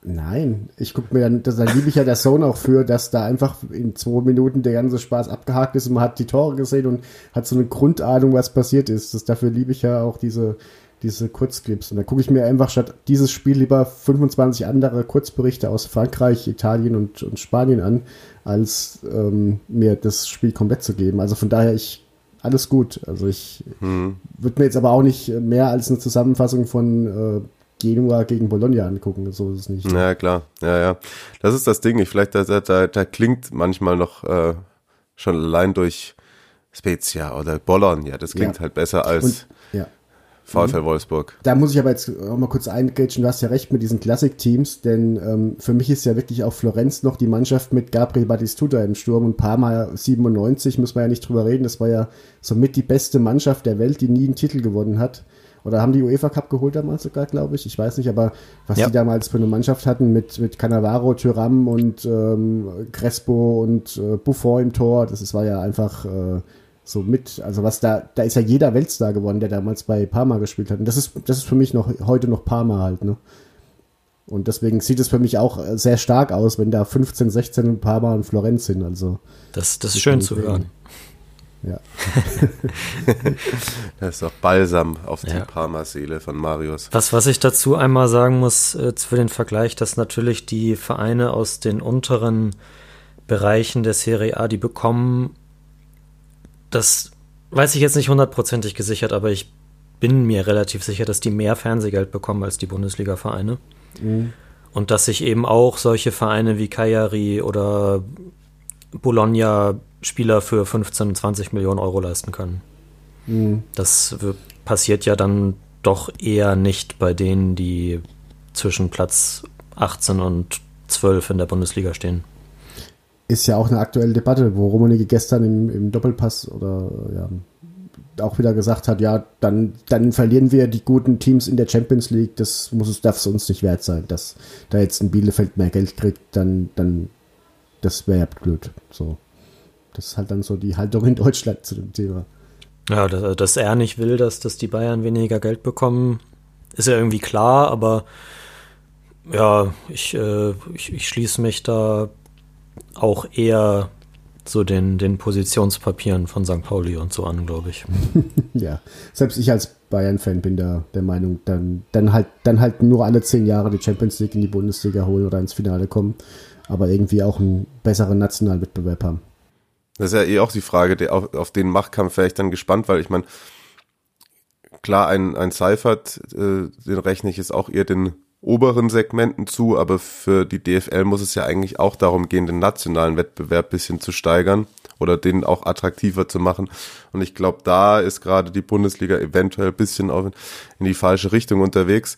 Nein, ich gucke mir dann, da liebe ich ja der Sohn auch für, dass da einfach in zwei Minuten der ganze Spaß abgehakt ist und man hat die Tore gesehen und hat so eine Grundahnung, was passiert ist. Das, dafür liebe ich ja auch diese, diese Kurzclips. Und da gucke ich mir einfach statt dieses Spiel lieber 25 andere Kurzberichte aus Frankreich, Italien und, und Spanien an, als ähm, mir das Spiel komplett zu geben. Also von daher, ich alles gut. Also ich hm. würde mir jetzt aber auch nicht mehr als eine Zusammenfassung von äh, Genua gegen Bologna angucken. So ist es nicht. Ja, klar. Ja, ja. Das ist das Ding. Ich vielleicht, da, da, da klingt manchmal noch äh, schon allein durch Spezia oder Bologna. Das klingt Ja. halt besser als Und, ja. VfL Wolfsburg. Da muss ich aber jetzt auch mal kurz eingrätschen, du hast ja recht mit diesen Classic-Teams, denn ähm, für mich ist ja wirklich auch Florenz noch die Mannschaft mit Gabriel Batistuta im Sturm und Parma 97, muss man ja nicht drüber reden, das war ja somit die beste Mannschaft der Welt, die nie einen Titel gewonnen hat. Oder haben die UEFA Cup geholt damals sogar, glaube ich. Ich weiß nicht, aber was Ja. die damals für eine Mannschaft hatten mit, mit Cannavaro, Thuram und ähm, Crespo und äh, Buffon im Tor, das ist, war ja einfach äh, so mit, also was da, da ist ja jeder Weltstar geworden, der damals bei Parma gespielt hat. Und das ist, das ist für mich noch heute noch Parma halt, ne? Und deswegen sieht es für mich auch sehr stark aus, wenn da 15, 16 in Parma und Florenz sind. Also Das, das ist schön zu hören. Ja. Das ist doch Balsam auf die Ja. Parma-Seele von Marius. Was, was ich dazu einmal sagen muss äh, für den Vergleich, dass natürlich die Vereine aus den unteren Bereichen der Serie A, die bekommen, das weiß ich jetzt nicht hundertprozentig gesichert, aber ich bin mir relativ sicher, dass die mehr Fernsehgeld bekommen als die Bundesliga-Vereine. Und dass sich eben auch solche Vereine wie Cagliari oder Bologna Spieler für 15, 20 Millionen Euro leisten können. Das w- passiert ja dann doch eher nicht bei denen, die zwischen Platz 18 und 12 in der Bundesliga stehen. Ist ja auch eine aktuelle Debatte, wo Rummenigge gestern im, im Doppelpass oder ja, auch wieder gesagt hat, ja, dann, dann verlieren wir die guten Teams in der Champions League, das muss es, darf es uns nicht wert sein, dass da jetzt ein Bielefeld mehr Geld kriegt, dann, dann, das wäre ja blöd. So. Das ist halt dann so die Haltung in Deutschland zu dem Thema. Ja, dass, dass er nicht will, dass, dass die Bayern weniger Geld bekommen, ist ja irgendwie klar, aber ja, ich, äh, ich, ich schließe mich da auch eher so den, den Positionspapieren von St. Pauli und so an, glaube ich. Ja, selbst ich als Bayern-Fan bin da der Meinung, dann, dann halt, dann halt nur alle zehn Jahre die Champions League in die Bundesliga holen oder ins Finale kommen, aber irgendwie auch einen besseren nationalen Wettbewerb haben. Das ist ja eh auch die Frage, der, auf, auf den Machtkampf wäre ich dann gespannt, weil ich meine, klar, ein, ein Seifert, äh, den rechne ich jetzt auch eher den oberen Segmenten zu, aber für die DFL muss es ja eigentlich auch darum gehen, den nationalen Wettbewerb bisschen zu steigern oder den auch attraktiver zu machen. Und ich glaube, da ist gerade die Bundesliga eventuell bisschen in die falsche Richtung unterwegs.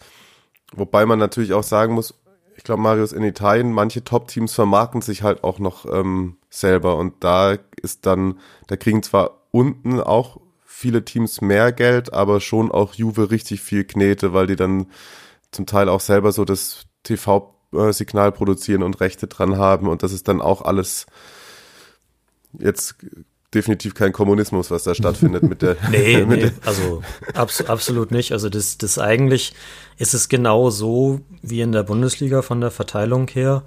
Wobei man natürlich auch sagen muss, ich glaube, Marius, in Italien, manche Top-Teams vermarkten sich halt auch noch ähm, selber und da ist dann, da kriegen zwar unten auch viele Teams mehr Geld, aber schon auch Juve richtig viel Knete, weil die dann zum Teil auch selber so das TV-Signal produzieren und Rechte dran haben und das ist dann auch alles jetzt definitiv kein Kommunismus, was da stattfindet mit der Nee, mit nee also abs absolut nicht. Also das, das eigentlich ist es genau so wie in der Bundesliga von der Verteilung her.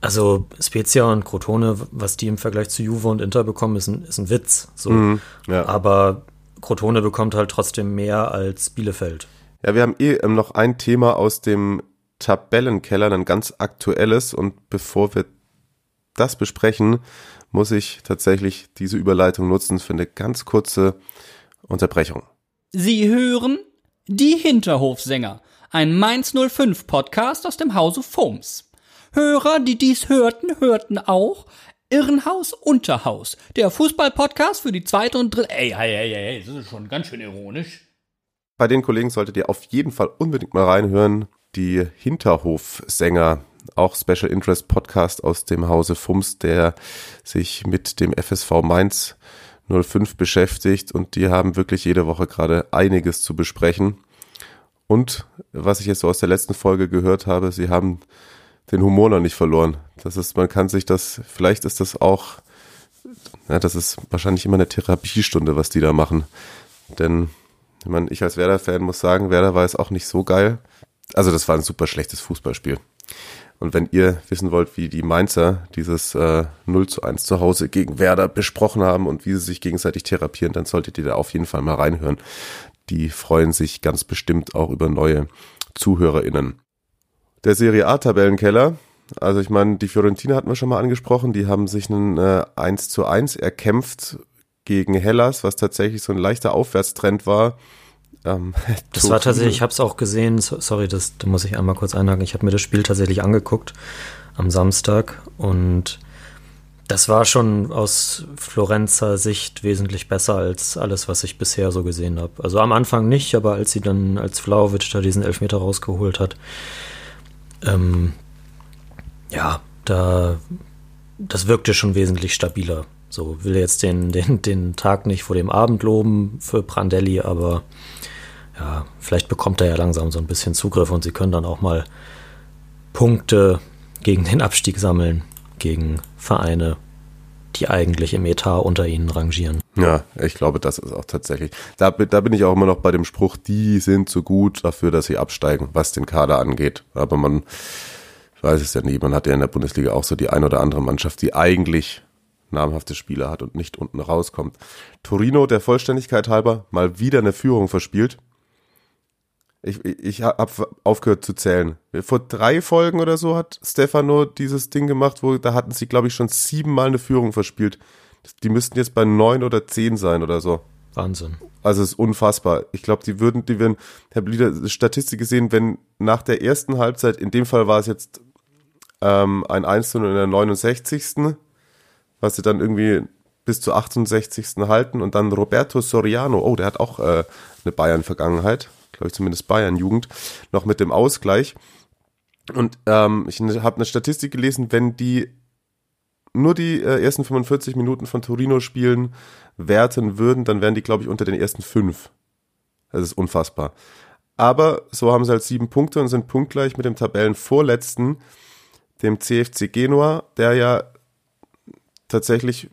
Also Spezia und Crotone, was die im Vergleich zu Juve und Inter bekommen, ist ein, ist ein Witz. So. ja. Aber Crotone bekommt halt trotzdem mehr als Bielefeld. Ja, wir haben eh ähm, noch ein Thema aus dem Tabellenkeller, ein ganz aktuelles. Und bevor wir das besprechen, muss ich tatsächlich diese Überleitung nutzen für eine ganz kurze Unterbrechung. Sie hören die Hinterhofsänger, ein Mainz 05 Podcast aus dem Hause Foms. Hörer, die dies hörten, hörten auch Irrenhaus Unterhaus, der Fußballpodcast für die zweite und dritte. Ey, ey, ey, ey, das ist schon ganz schön ironisch. Bei den Kollegen solltet ihr auf jeden Fall unbedingt mal reinhören. Die Hinterhofsänger, auch Special Interest Podcast aus dem Hause Fums, der sich mit dem FSV Mainz 05 beschäftigt und die haben wirklich jede Woche gerade einiges zu besprechen. Und was ich jetzt so aus der letzten Folge gehört habe, sie haben den Humor noch nicht verloren. Das ist, man kann sich das, vielleicht ist das auch, ja, das ist wahrscheinlich immer eine Therapiestunde, was die da machen. Denn ich, meine, ich als Werder-Fan muss sagen, Werder war jetzt auch nicht so geil. Also das war ein super schlechtes Fußballspiel. Und wenn ihr wissen wollt, wie die Mainzer dieses äh, 0 zu 1 zu Hause gegen Werder besprochen haben und wie sie sich gegenseitig therapieren, dann solltet ihr da auf jeden Fall mal reinhören. Die freuen sich ganz bestimmt auch über neue ZuhörerInnen. Der Serie A-Tabellenkeller, also ich meine, die Fiorentina hatten wir schon mal angesprochen, die haben sich einen äh, 1 zu 1 erkämpft gegen Hellas, was tatsächlich so ein leichter Aufwärtstrend war. Ähm, Das war tatsächlich, ich habe es auch gesehen, so, sorry, das, da muss ich einmal kurz einhaken. Ich habe mir das Spiel tatsächlich angeguckt am Samstag und Das war schon aus Florenzer Sicht wesentlich besser als alles, was ich bisher so gesehen habe. Also am Anfang nicht, aber als sie dann, als Vlaovic da diesen Elfmeter rausgeholt hat, ähm, ja, da, das wirkte schon wesentlich stabiler. So will jetzt den, den, den Tag nicht vor dem Abend loben für Prandelli, aber ja, vielleicht bekommt er ja langsam so ein bisschen Zugriff und sie können dann auch mal Punkte gegen den Abstieg sammeln, gegen Vereine, die eigentlich im Etat unter ihnen rangieren. Ja, ich glaube, das ist auch tatsächlich. Da, da bin ich auch immer noch bei dem Spruch, die sind zu gut dafür, dass sie absteigen, was den Kader angeht. Aber man weiß es ja nie. Man hat ja in der Bundesliga auch so die ein oder andere Mannschaft, die eigentlich namhafte Spieler hat und nicht unten rauskommt. Torino, der Vollständigkeit halber, mal wieder eine Führung verspielt. Ich, ich, habe aufgehört zu zählen. Vor drei Folgen oder so hat Stefano dieses Ding gemacht, wo da hatten sie, glaube ich, schon siebenmal eine Führung verspielt. Die müssten jetzt bei neun oder zehn sein oder so. Wahnsinn. Also es ist unfassbar. Ich glaube, die würden, die würden, ich habe wieder Statistik gesehen, wenn nach der ersten Halbzeit, in dem Fall war es jetzt ähm, ein 1 in der 69. Was sie dann irgendwie bis zur 68. halten und dann Roberto Soriano, oh, der hat auch äh, eine Bayern-Vergangenheit, glaube ich zumindest Bayern-Jugend, noch mit dem Ausgleich. Und ähm, ich habe eine Statistik gelesen, wenn die nur die äh, ersten 45 Minuten von Torino spielen werten würden, dann wären die, glaube ich, unter den ersten fünf. Das ist unfassbar. Aber so haben sie halt sieben Punkte und sind punktgleich mit dem Tabellenvorletzten, dem CFC Genua, der ja tatsächlich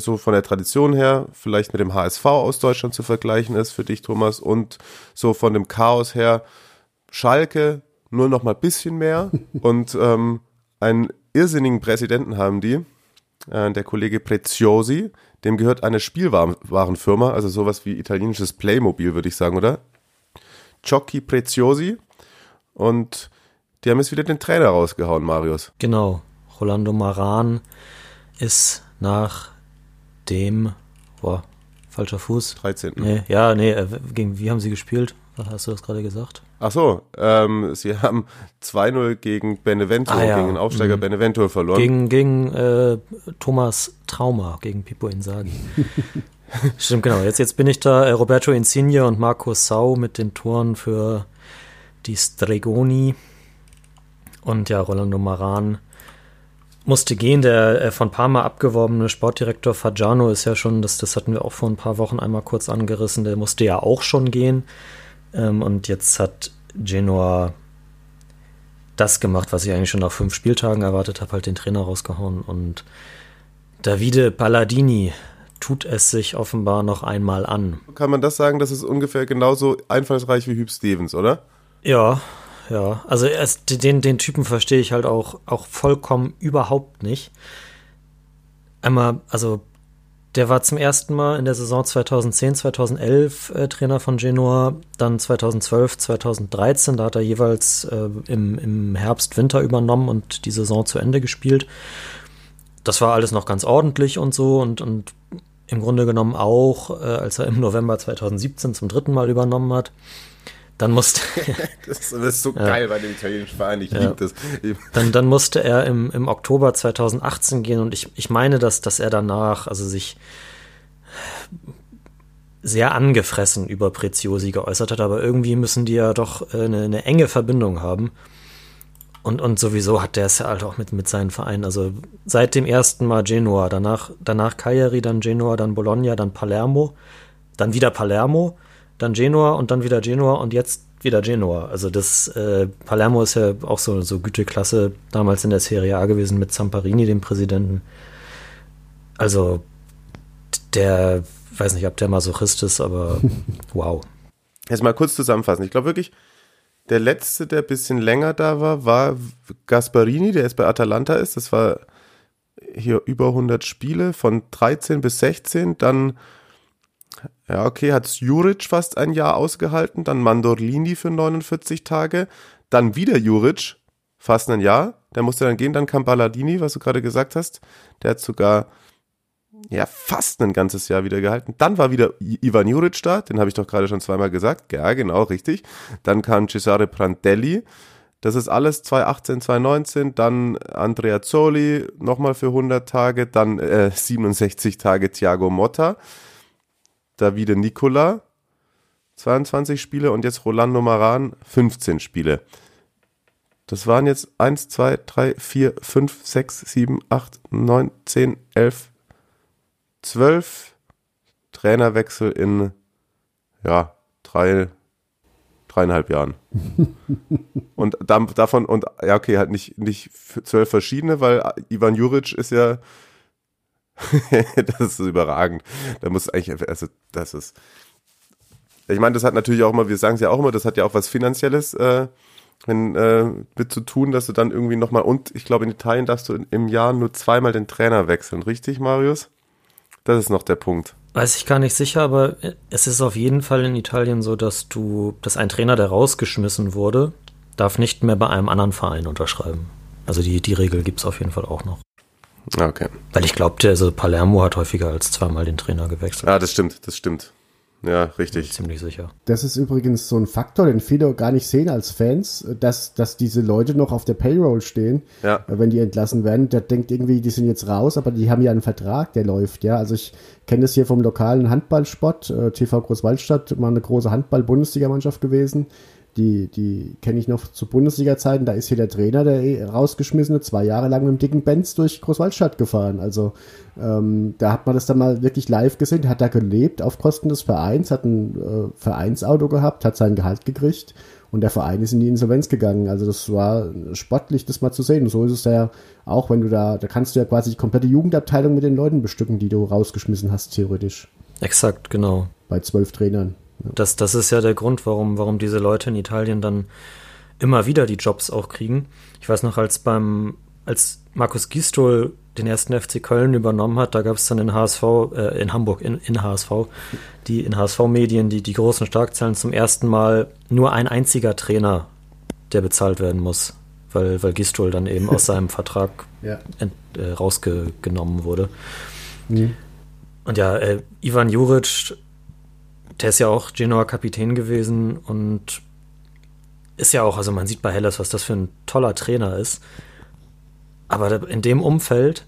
so von der Tradition her vielleicht mit dem HSV aus Deutschland zu vergleichen ist für dich, Thomas, und so von dem Chaos her Schalke nur noch mal ein bisschen mehr und ähm, einen irrsinnigen Präsidenten haben die, äh, der Kollege Preziosi, dem gehört eine Spielwarenfirma, also sowas wie italienisches Playmobil, würde ich sagen, oder? Ciocchi Preziosi und die haben jetzt wieder den Trainer rausgehauen, Marius. Genau, Rolando Maran ist nach dem, boah, falscher Fuß. 13. Nee, ja, nee, äh, gegen, wie haben sie gespielt? Hast du das gerade gesagt? Ach so, ähm, sie haben 2-0 gegen Benevento, Ah, ja. gegen den Aufsteiger Mhm. Benevento verloren. Gegen, gegen äh, Thomas Trauma, gegen Pippo Inzaghi. Stimmt, genau. Jetzt, jetzt bin ich da. Äh, Roberto Insigne und Marco Sau mit den Toren für die Stregoni. Und ja, Rolando Maran musste gehen. Der äh, von Parma abgeworbene Sportdirektor Fagiano ist ja schon, das, das hatten wir auch vor ein paar Wochen einmal kurz angerissen, der musste ja auch schon gehen. Ähm, und jetzt hat Genoa das gemacht, was ich eigentlich schon nach fünf Spieltagen erwartet habe, halt den Trainer rausgehauen. Und Davide Palladini tut es sich offenbar noch einmal an. Kann man das sagen, das ist ungefähr genauso einfallsreich wie Hüb Stevens, oder? Ja, ja. Also erst den, den Typen verstehe ich halt auch, auch vollkommen überhaupt nicht. Einmal, also der war zum ersten Mal in der Saison 2010, 2011 äh, Trainer von Genoa, dann 2012, 2013, da hat er jeweils äh, im, im Herbst, Winter übernommen und die Saison zu Ende gespielt. Das war alles noch ganz ordentlich und so und, und im Grunde genommen auch, äh, als er im November 2017 zum dritten Mal übernommen hat. Dann musste, Das ist so geil bei dem italienischen Verein, ich Ja. liebe das. dann, dann musste er im, im Oktober 2018 gehen und ich, ich meine, dass, dass er danach, also sich sehr angefressen über Preziosi geäußert hat, aber irgendwie müssen die ja doch äh, eine, eine enge Verbindung haben. Und, und sowieso hat der es ja halt auch mit, mit seinen Vereinen. Also seit dem ersten Mal Genua, danach, danach Cagliari, dann Genua, dann Bologna, dann Palermo, dann wieder Palermo, dann Genua und dann wieder Genua und jetzt wieder Genua. Also das äh, Palermo ist ja auch so, so Güteklasse damals in der Serie A gewesen mit Zamparini, dem Präsidenten. Also der, weiß nicht, ob der Masochist ist, aber wow. Jetzt mal kurz zusammenfassen. Ich glaube wirklich, der letzte, der ein bisschen länger da war, war Gasparini, der jetzt bei Atalanta ist. Das war hier über 100 Spiele von 13 bis 16. Dann, ja, okay, hat Juric fast ein Jahr ausgehalten. Dann Mandorlini für 49 Tage. Dann wieder Juric, fast ein Jahr. Der musste dann gehen. Dann kam Balladini, was du gerade gesagt hast. Der hat sogar ja, fast ein ganzes Jahr wieder gehalten. Dann war wieder Ivan Juric da, den habe ich doch gerade schon zweimal gesagt. Ja, genau, richtig. Dann kam Cesare Prandelli. Das ist alles 2018, 2019, dann Andrea Zoli nochmal für 100 Tage, dann äh, 67 Tage Thiago Motta, Davide Nicola, 22 Spiele und jetzt Rolando Maran, 15 Spiele. Das waren jetzt 1, 2, 3, 4, 5, 6, 7, 8, 9, 10, 11, 12 Trainerwechsel in, ja, drei, dreieinhalb Jahren. und davon, und ja, okay, halt nicht, nicht zwölf verschiedene, weil Ivan Juric ist ja, das ist überragend. Da muss eigentlich, also, das ist, ich meine, das hat natürlich auch immer, wir sagen es ja auch immer, das hat ja auch was Finanzielles, äh, wenn, äh, mit zu tun, dass du dann irgendwie nochmal, und ich glaube, in Italien darfst du im Jahr nur zweimal den Trainer wechseln, richtig, Marius? Das ist noch der Punkt. Weiß ich gar nicht sicher, aber es ist auf jeden Fall in Italien so, dass du, dass ein Trainer, der rausgeschmissen wurde, darf nicht mehr bei einem anderen Verein unterschreiben. Also die, die Regel gibt es auf jeden Fall auch noch. Okay. Weil ich glaube, also Palermo hat häufiger als zweimal den Trainer gewechselt. Ja, das stimmt, das stimmt. Ja, richtig. Ziemlich sicher. Das ist übrigens so ein Faktor, den viele gar nicht sehen als Fans, dass, dass diese Leute noch auf der Payroll stehen, Ja. wenn die entlassen werden. Der denkt irgendwie, die sind jetzt raus, aber die haben ja einen Vertrag, der läuft, ja. Also ich kenne das hier vom lokalen Handballsport, äh, TV Großwaldstadt, mal eine große Handball-Bundesligamannschaft gewesen. Die, die kenne ich noch zu Bundesliga-Zeiten. Da ist hier der Trainer, der eh rausgeschmissene, zwei Jahre lang mit dem dicken Benz durch Großwaldstadt gefahren. Also ähm, da hat man das dann mal wirklich live gesehen, hat da gelebt auf Kosten des Vereins, hat ein äh, Vereinsauto gehabt, hat sein Gehalt gekriegt und der Verein ist in die Insolvenz gegangen. Also das war sportlich, das mal zu sehen. Und so ist es ja auch, wenn du da, da kannst du ja quasi die komplette Jugendabteilung mit den Leuten bestücken, die du rausgeschmissen hast, theoretisch. Exakt, genau. Bei zwölf Trainern. Das, das ist ja der Grund, warum, warum diese Leute in Italien dann immer wieder die Jobs auch kriegen. Ich weiß noch, als beim, als Markus Gistol den ersten FC Köln übernommen hat, da gab es dann in HSV, äh, in Hamburg, in, in HSV, die in HSV-Medien, die, die großen Starkzahlen zum ersten Mal nur ein einziger Trainer, der bezahlt werden muss, weil, weil Gistol dann eben aus seinem Vertrag Ja. ent, äh, rausgenommen wurde. Und ja, äh, Ivan Juric, der ist ja auch Genoa-Kapitän gewesen und ist ja auch, also man sieht bei Hellas, was das für ein toller Trainer ist. Aber in dem Umfeld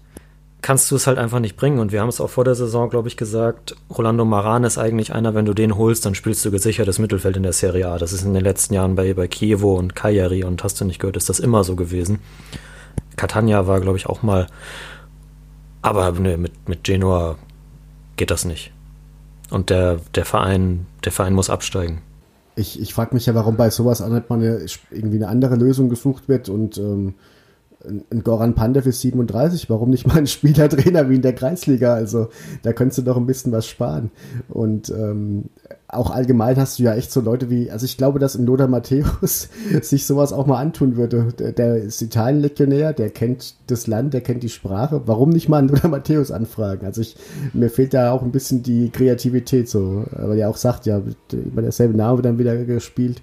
kannst du es halt einfach nicht bringen. Und wir haben es auch vor der Saison, glaube ich, gesagt, Rolando Maran ist eigentlich einer, wenn du den holst, dann spielst du gesichertes Mittelfeld in der Serie A. Das ist in den letzten Jahren bei, bei Chievo und Cagliari und hast du nicht gehört, ist das immer so gewesen. Catania war, glaube ich, auch mal. Aber ne, mit, mit Genoa geht das nicht. Und der, der Verein, der Verein muss absteigen. Ich, ich frage mich ja, warum bei sowas nicht mal eine, irgendwie eine andere Lösung gesucht wird und ähm, ein Goran Pandev ist 37, warum nicht mal ein Spielertrainer wie in der Kreisliga? Also da könntest du doch ein bisschen was sparen. Und ähm, auch allgemein hast du ja echt so Leute wie, also ich glaube, dass ein Lothar Matthäus sich sowas auch mal antun würde. Der, der ist Italien-Legionär, der kennt das Land, der kennt die Sprache. Warum nicht mal einen Lothar Matthäus anfragen? Also ich, mir fehlt da auch ein bisschen die Kreativität so. Aber der auch sagt, ja, über derselben Name wird dann wieder gespielt.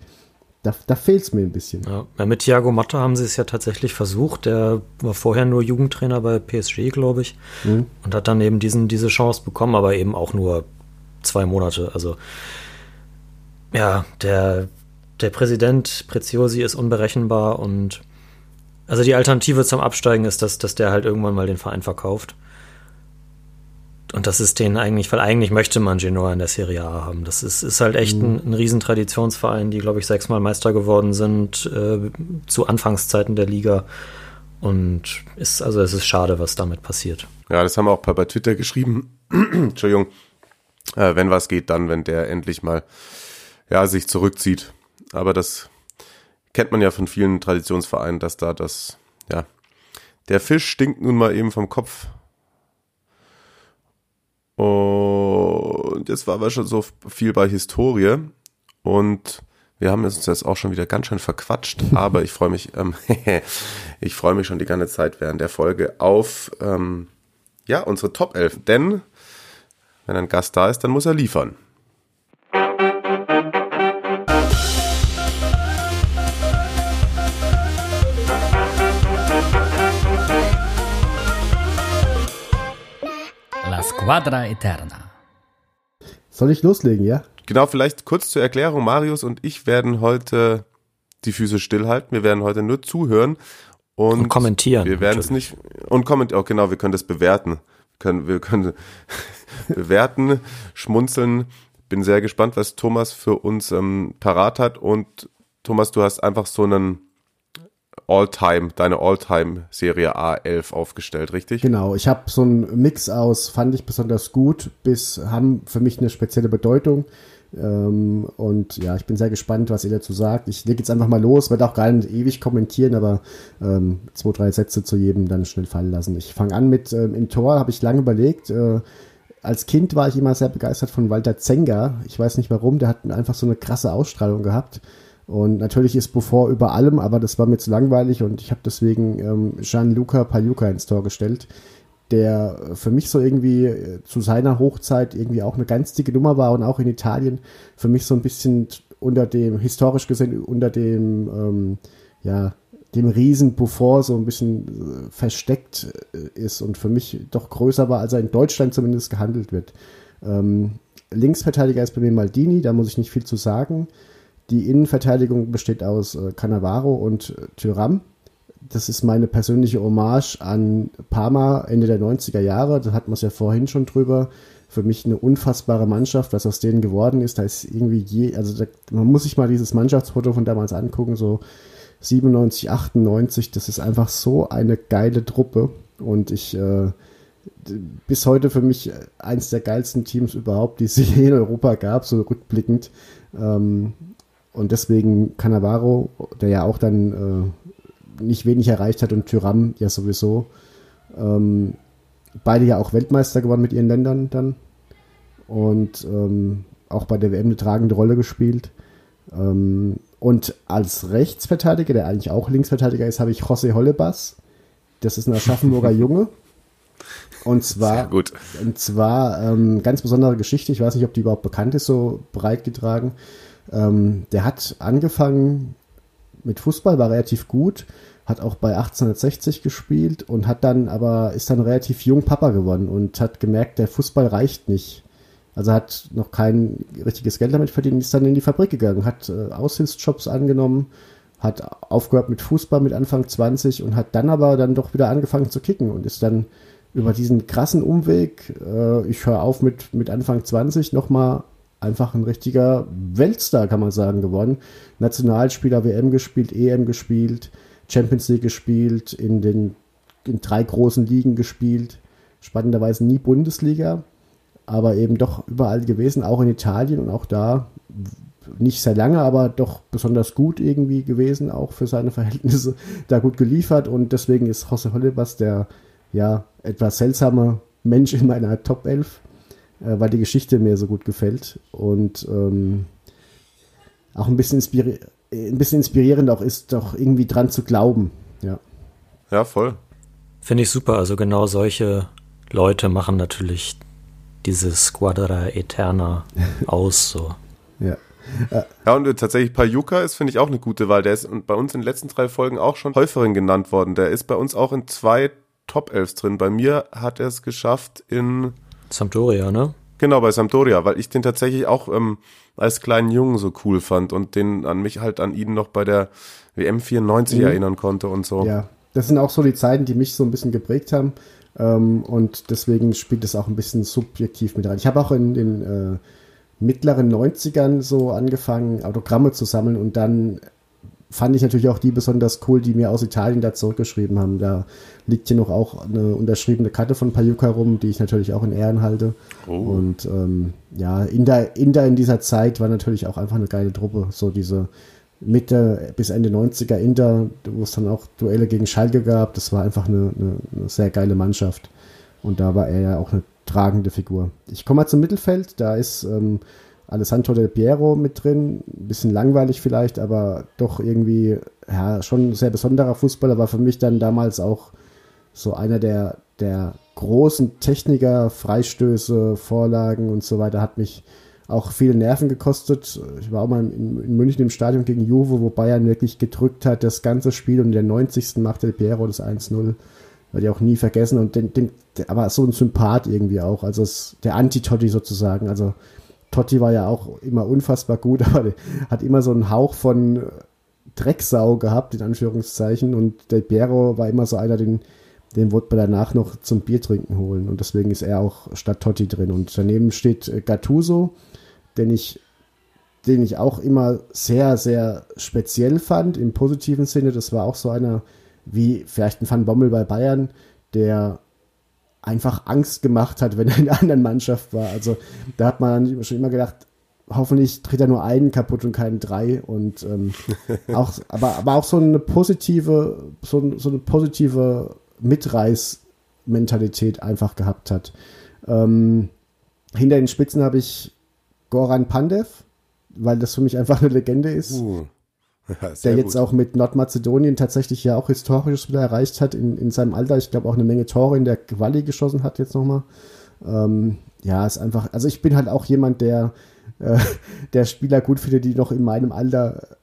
Da, da fehlt es mir ein bisschen. Ja, mit Thiago Motta haben sie es ja tatsächlich versucht. Der war vorher nur Jugendtrainer bei PSG, glaube ich, und hat dann eben diesen, diese Chance bekommen, aber eben auch nur zwei Monate. Also ja, der, der Präsident Preziosi ist unberechenbar und also die Alternative zum Absteigen ist, dass, dass der halt irgendwann mal den Verein verkauft. Und das ist den eigentlich, weil eigentlich möchte man Genoa in der Serie A haben. Das ist, ist halt echt ein, ein riesen Traditionsverein, die, glaube ich, sechsmal Meister geworden sind äh, zu Anfangszeiten der Liga. Und ist, also es ist schade, was damit passiert. Ja, das haben wir auch bei Twitter geschrieben. Entschuldigung. Äh, wenn was geht, dann, wenn der endlich mal ja, sich zurückzieht. Aber das kennt man ja von vielen Traditionsvereinen, dass da das, ja, der Fisch stinkt nun mal eben vom Kopf. Und jetzt war aber schon so viel bei Historie. Und wir haben uns jetzt auch schon wieder ganz schön verquatscht, aber ich freue mich, ähm, ich freue mich schon die ganze Zeit während der Folge auf ähm, ja, unsere Top 11. Denn wenn ein Gast da ist, dann muss er liefern. La Squadra Eterna. Soll ich loslegen, ja? Genau, vielleicht kurz zur Erklärung. Marius und ich werden heute die Füße stillhalten. Wir werden heute nur zuhören und, Und kommentieren, Wir werden es nicht und kommentieren. Oh, genau, wir können das bewerten. Können, wir können bewerten, schmunzeln. Bin sehr gespannt, was Thomas für uns ähm, parat hat. Und Thomas, du hast einfach so einen All-Time, deine All-Time-Serie A11 aufgestellt, richtig? Genau, ich habe so einen Mix aus, fand ich besonders gut, bis haben für mich eine spezielle Bedeutung. Ähm, und ja, ich bin sehr gespannt, was ihr dazu sagt. Ich lege jetzt einfach mal los, werde auch gar nicht ewig kommentieren, aber ähm, zwei, drei Sätze zu jedem dann schnell fallen lassen. Ich fange an mit ähm, im Tor, habe ich lange überlegt. Äh, als Kind war ich immer sehr begeistert von Walter Zenger. Ich weiß nicht warum, der hat einfach so eine krasse Ausstrahlung gehabt. Und natürlich ist Buffon über allem, aber das war mir zu langweilig und ich habe deswegen ähm, Gianluca Pagliuca ins Tor gestellt, der für mich so irgendwie äh, zu seiner Hochzeit irgendwie auch eine ganz dicke Nummer war und auch in Italien für mich so ein bisschen unter dem, historisch gesehen, unter dem, ähm, ja, dem Riesen Buffon so ein bisschen äh, versteckt äh, ist und für mich doch größer war, als er in Deutschland zumindest gehandelt wird. Ähm, Linksverteidiger ist bei mir Maldini, da muss ich nicht viel zu sagen. Die Innenverteidigung besteht aus äh, Cannavaro und äh, Thuram. Das ist meine persönliche Hommage an Parma Ende der 90er Jahre. Da hatten wir es ja vorhin schon drüber. Für mich eine unfassbare Mannschaft, was aus denen geworden ist. Da ist irgendwie je, also da, man muss sich mal dieses Mannschaftsfoto von damals angucken, so 97, 98. Das ist einfach so eine geile Truppe. Und ich, äh, bis heute für mich eins der geilsten Teams überhaupt, die es je in Europa gab, so rückblickend. Ähm, und deswegen Cannavaro, der ja auch dann äh, nicht wenig erreicht hat und Tyram ja sowieso. Ähm, beide ja auch Weltmeister geworden mit ihren Ländern dann. Und ähm, auch bei der WM eine tragende Rolle gespielt. Ähm, und als Rechtsverteidiger, der eigentlich auch Linksverteidiger ist, habe ich José Hollebas. Das ist ein Aschaffenburger Junge. Und zwar. Und zwar ähm, ganz besondere Geschichte. Ich weiß nicht, ob die überhaupt bekannt ist, so breit getragen. Ähm, der hat angefangen mit Fußball, war relativ gut, hat auch bei 1860 gespielt und hat dann aber ist dann relativ jung Papa geworden und hat gemerkt, der Fußball reicht nicht. Also hat noch kein richtiges Geld damit verdient, ist dann in die Fabrik gegangen, hat äh, Aushilfsjobs angenommen, hat aufgehört mit Fußball mit Anfang 20 und hat dann aber dann doch wieder angefangen zu kicken und ist dann über diesen krassen Umweg, äh, ich höre auf mit, mit Anfang 20, nochmal einfach ein richtiger Weltstar, kann man sagen, geworden. Nationalspieler WM gespielt, EM gespielt, Champions League gespielt, in den in drei großen Ligen gespielt. Spannenderweise nie Bundesliga, aber eben doch überall gewesen, auch in Italien und auch da nicht sehr lange, aber doch besonders gut irgendwie gewesen, auch für seine Verhältnisse da gut geliefert und deswegen ist José Hollebas der ja etwas seltsame Mensch in meiner Top 11 äh, weil die Geschichte mir so gut gefällt und ähm, auch ein bisschen, inspiri ein bisschen inspirierend auch ist, doch irgendwie dran zu glauben. Ja, Ja, voll. Finde ich super. Also genau solche Leute machen natürlich diese Squadra Eterna aus. So. ja. Ja, und äh, tatsächlich Pajuka ist, finde ich, auch eine gute Wahl. Der ist bei uns in den letzten drei Folgen auch schon häufiger genannt worden. Der ist bei uns auch in zwei Top 11 drin. Bei mir hat er es geschafft in, Sampdoria, ne? genau, bei Sampdoria, weil ich den tatsächlich auch ähm, als kleinen Jungen so cool fand und den an mich halt an ihn noch bei der WM 94 Mhm. erinnern konnte und so. Ja, das sind auch so die Zeiten, die mich so ein bisschen geprägt haben. Ähm, und deswegen spielt es auch ein bisschen subjektiv mit rein. Ich habe auch in den äh, mittleren 90ern so angefangen, Autogramme zu sammeln und dann fand ich natürlich auch die besonders cool, die mir aus Italien da zurückgeschrieben haben. Da liegt hier noch auch eine unterschriebene Karte von Pajuka rum, die ich natürlich auch in Ehren halte. Und ähm, ja, Inter, Inter in dieser Zeit war natürlich auch einfach eine geile Truppe. So diese Mitte bis Ende 90er Inter, wo es dann auch Duelle gegen Schalke gab. Das war einfach eine, eine, eine sehr geile Mannschaft. Und da war er ja auch eine tragende Figur. Ich komme mal zum Mittelfeld. Da ist ähm, Alessandro Del Piero mit drin. Ein bisschen langweilig vielleicht, aber doch irgendwie, ja, schon ein sehr besonderer Fußballer. War für mich dann damals auch so einer der, der großen Techniker, Freistöße, Vorlagen und so weiter. Hat mich auch viele Nerven gekostet. Ich war auch mal in, in München im Stadion gegen Juve, wo Bayern wirklich gedrückt hat, das ganze Spiel und in der 90. macht Del Piero das 1-0. Werde ich auch nie vergessen. Und den, den, aber so ein Sympath irgendwie auch. Also es, der Anti-Totti sozusagen. Also Totti war ja auch immer unfassbar gut, aber hat immer so einen Hauch von Drecksau gehabt, in Anführungszeichen. Und Del Piero war immer so einer, den, den wollte man danach noch zum Biertrinken holen. Und deswegen ist er auch statt Totti drin. Und daneben steht äh, Gattuso, den ich, den ich auch immer sehr, sehr speziell fand, im positiven Sinne. Das war auch so einer, wie vielleicht ein Van Bommel bei Bayern, der einfach Angst gemacht hat, wenn er in einer anderen Mannschaft war. Also da hat man schon immer gedacht, hoffentlich tritt er nur einen kaputt und keinen drei. Und ähm, auch, aber, aber auch so eine positive, so, so eine positive Mitreißmentalität einfach gehabt hat. Ähm, hinter den Spitzen habe ich Goran Pandev, weil das für mich einfach eine Legende ist. Uh, ja, der jetzt gut. auch mit Nordmazedonien tatsächlich ja auch Historisches wieder erreicht hat in, in seinem Alter. Ich glaube auch eine Menge Tore in der Quali geschossen hat jetzt nochmal. Ähm, ja, ist einfach, also ich bin halt auch jemand, der, äh, der Spieler gut findet, die noch in meinem Alter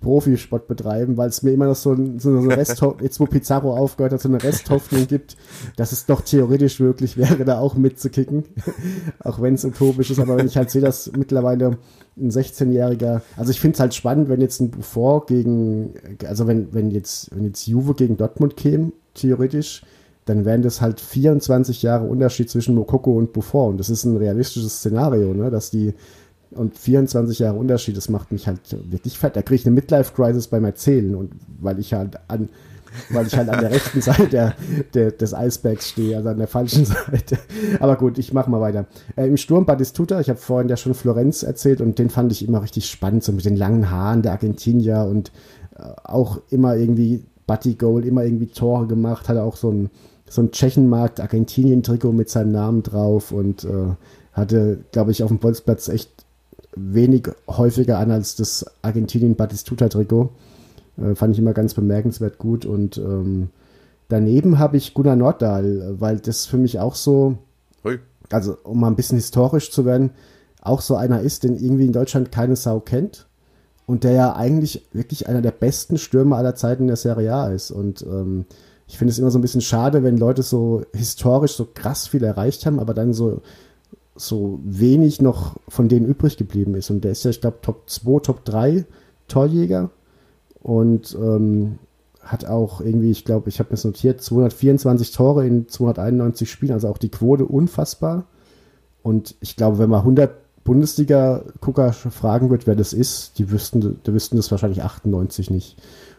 Profisport betreiben, weil es mir immer noch so, so eine Resthoffnung, jetzt wo Pizarro aufgehört hat, so eine Resthoffnung gibt, dass es doch theoretisch möglich wäre, da auch mitzukicken. auch wenn es utopisch ist, aber wenn ich halt sehe, dass mittlerweile ein 16-Jähriger, also ich finde es halt spannend, wenn jetzt ein Buffon gegen, also wenn, wenn jetzt, wenn jetzt Juve gegen Dortmund käme, theoretisch, dann wären das halt 24 Jahre Unterschied zwischen Mokoko und Buffon. Und das ist ein realistisches Szenario, ne, dass die und 24 Jahre Unterschied, das macht mich halt wirklich fett. Da kriege ich eine Midlife-Crisis beim Erzählen und weil ich halt an, weil ich halt an der rechten Seite der, der, des Eisbergs stehe, also an der falschen Seite. Aber gut, ich mache mal weiter. Äh, Im Sturm Batistuta, ich habe vorhin ja schon Florenz erzählt und den fand ich immer richtig spannend, so mit den langen Haaren der Argentinier und äh, auch immer irgendwie Batti Goal, immer irgendwie Tore gemacht, hatte auch so ein, so ein Tschechenmarkt Argentinien-Trikot mit seinem Namen drauf und äh, hatte, glaube ich, auf dem Bolzplatz echt wenig häufiger an als das Argentinien-Batistuta-Trikot. Äh, fand ich immer ganz bemerkenswert gut. Und ähm, daneben habe ich Gunnar Norddahl, weil das für mich auch so, Hui. also um mal ein bisschen historisch zu werden, auch so einer ist, den irgendwie in Deutschland keine Sau kennt. Und der ja eigentlich wirklich einer der besten Stürmer aller Zeiten in der Serie A ist. Und ähm, ich finde es immer so ein bisschen schade, wenn Leute so historisch so krass viel erreicht haben, aber dann so, so wenig noch von denen übrig geblieben ist. Und der ist ja, ich glaube, Top 2, Top 3 Torjäger und ähm, hat auch irgendwie, ich glaube, ich habe das notiert, 224 Tore in 291 Spielen, also auch die Quote unfassbar. Und ich glaube, wenn man 100 Bundesliga-Gucker fragen wird, wer das ist, die wüssten, die wüssten das wahrscheinlich 98 nicht.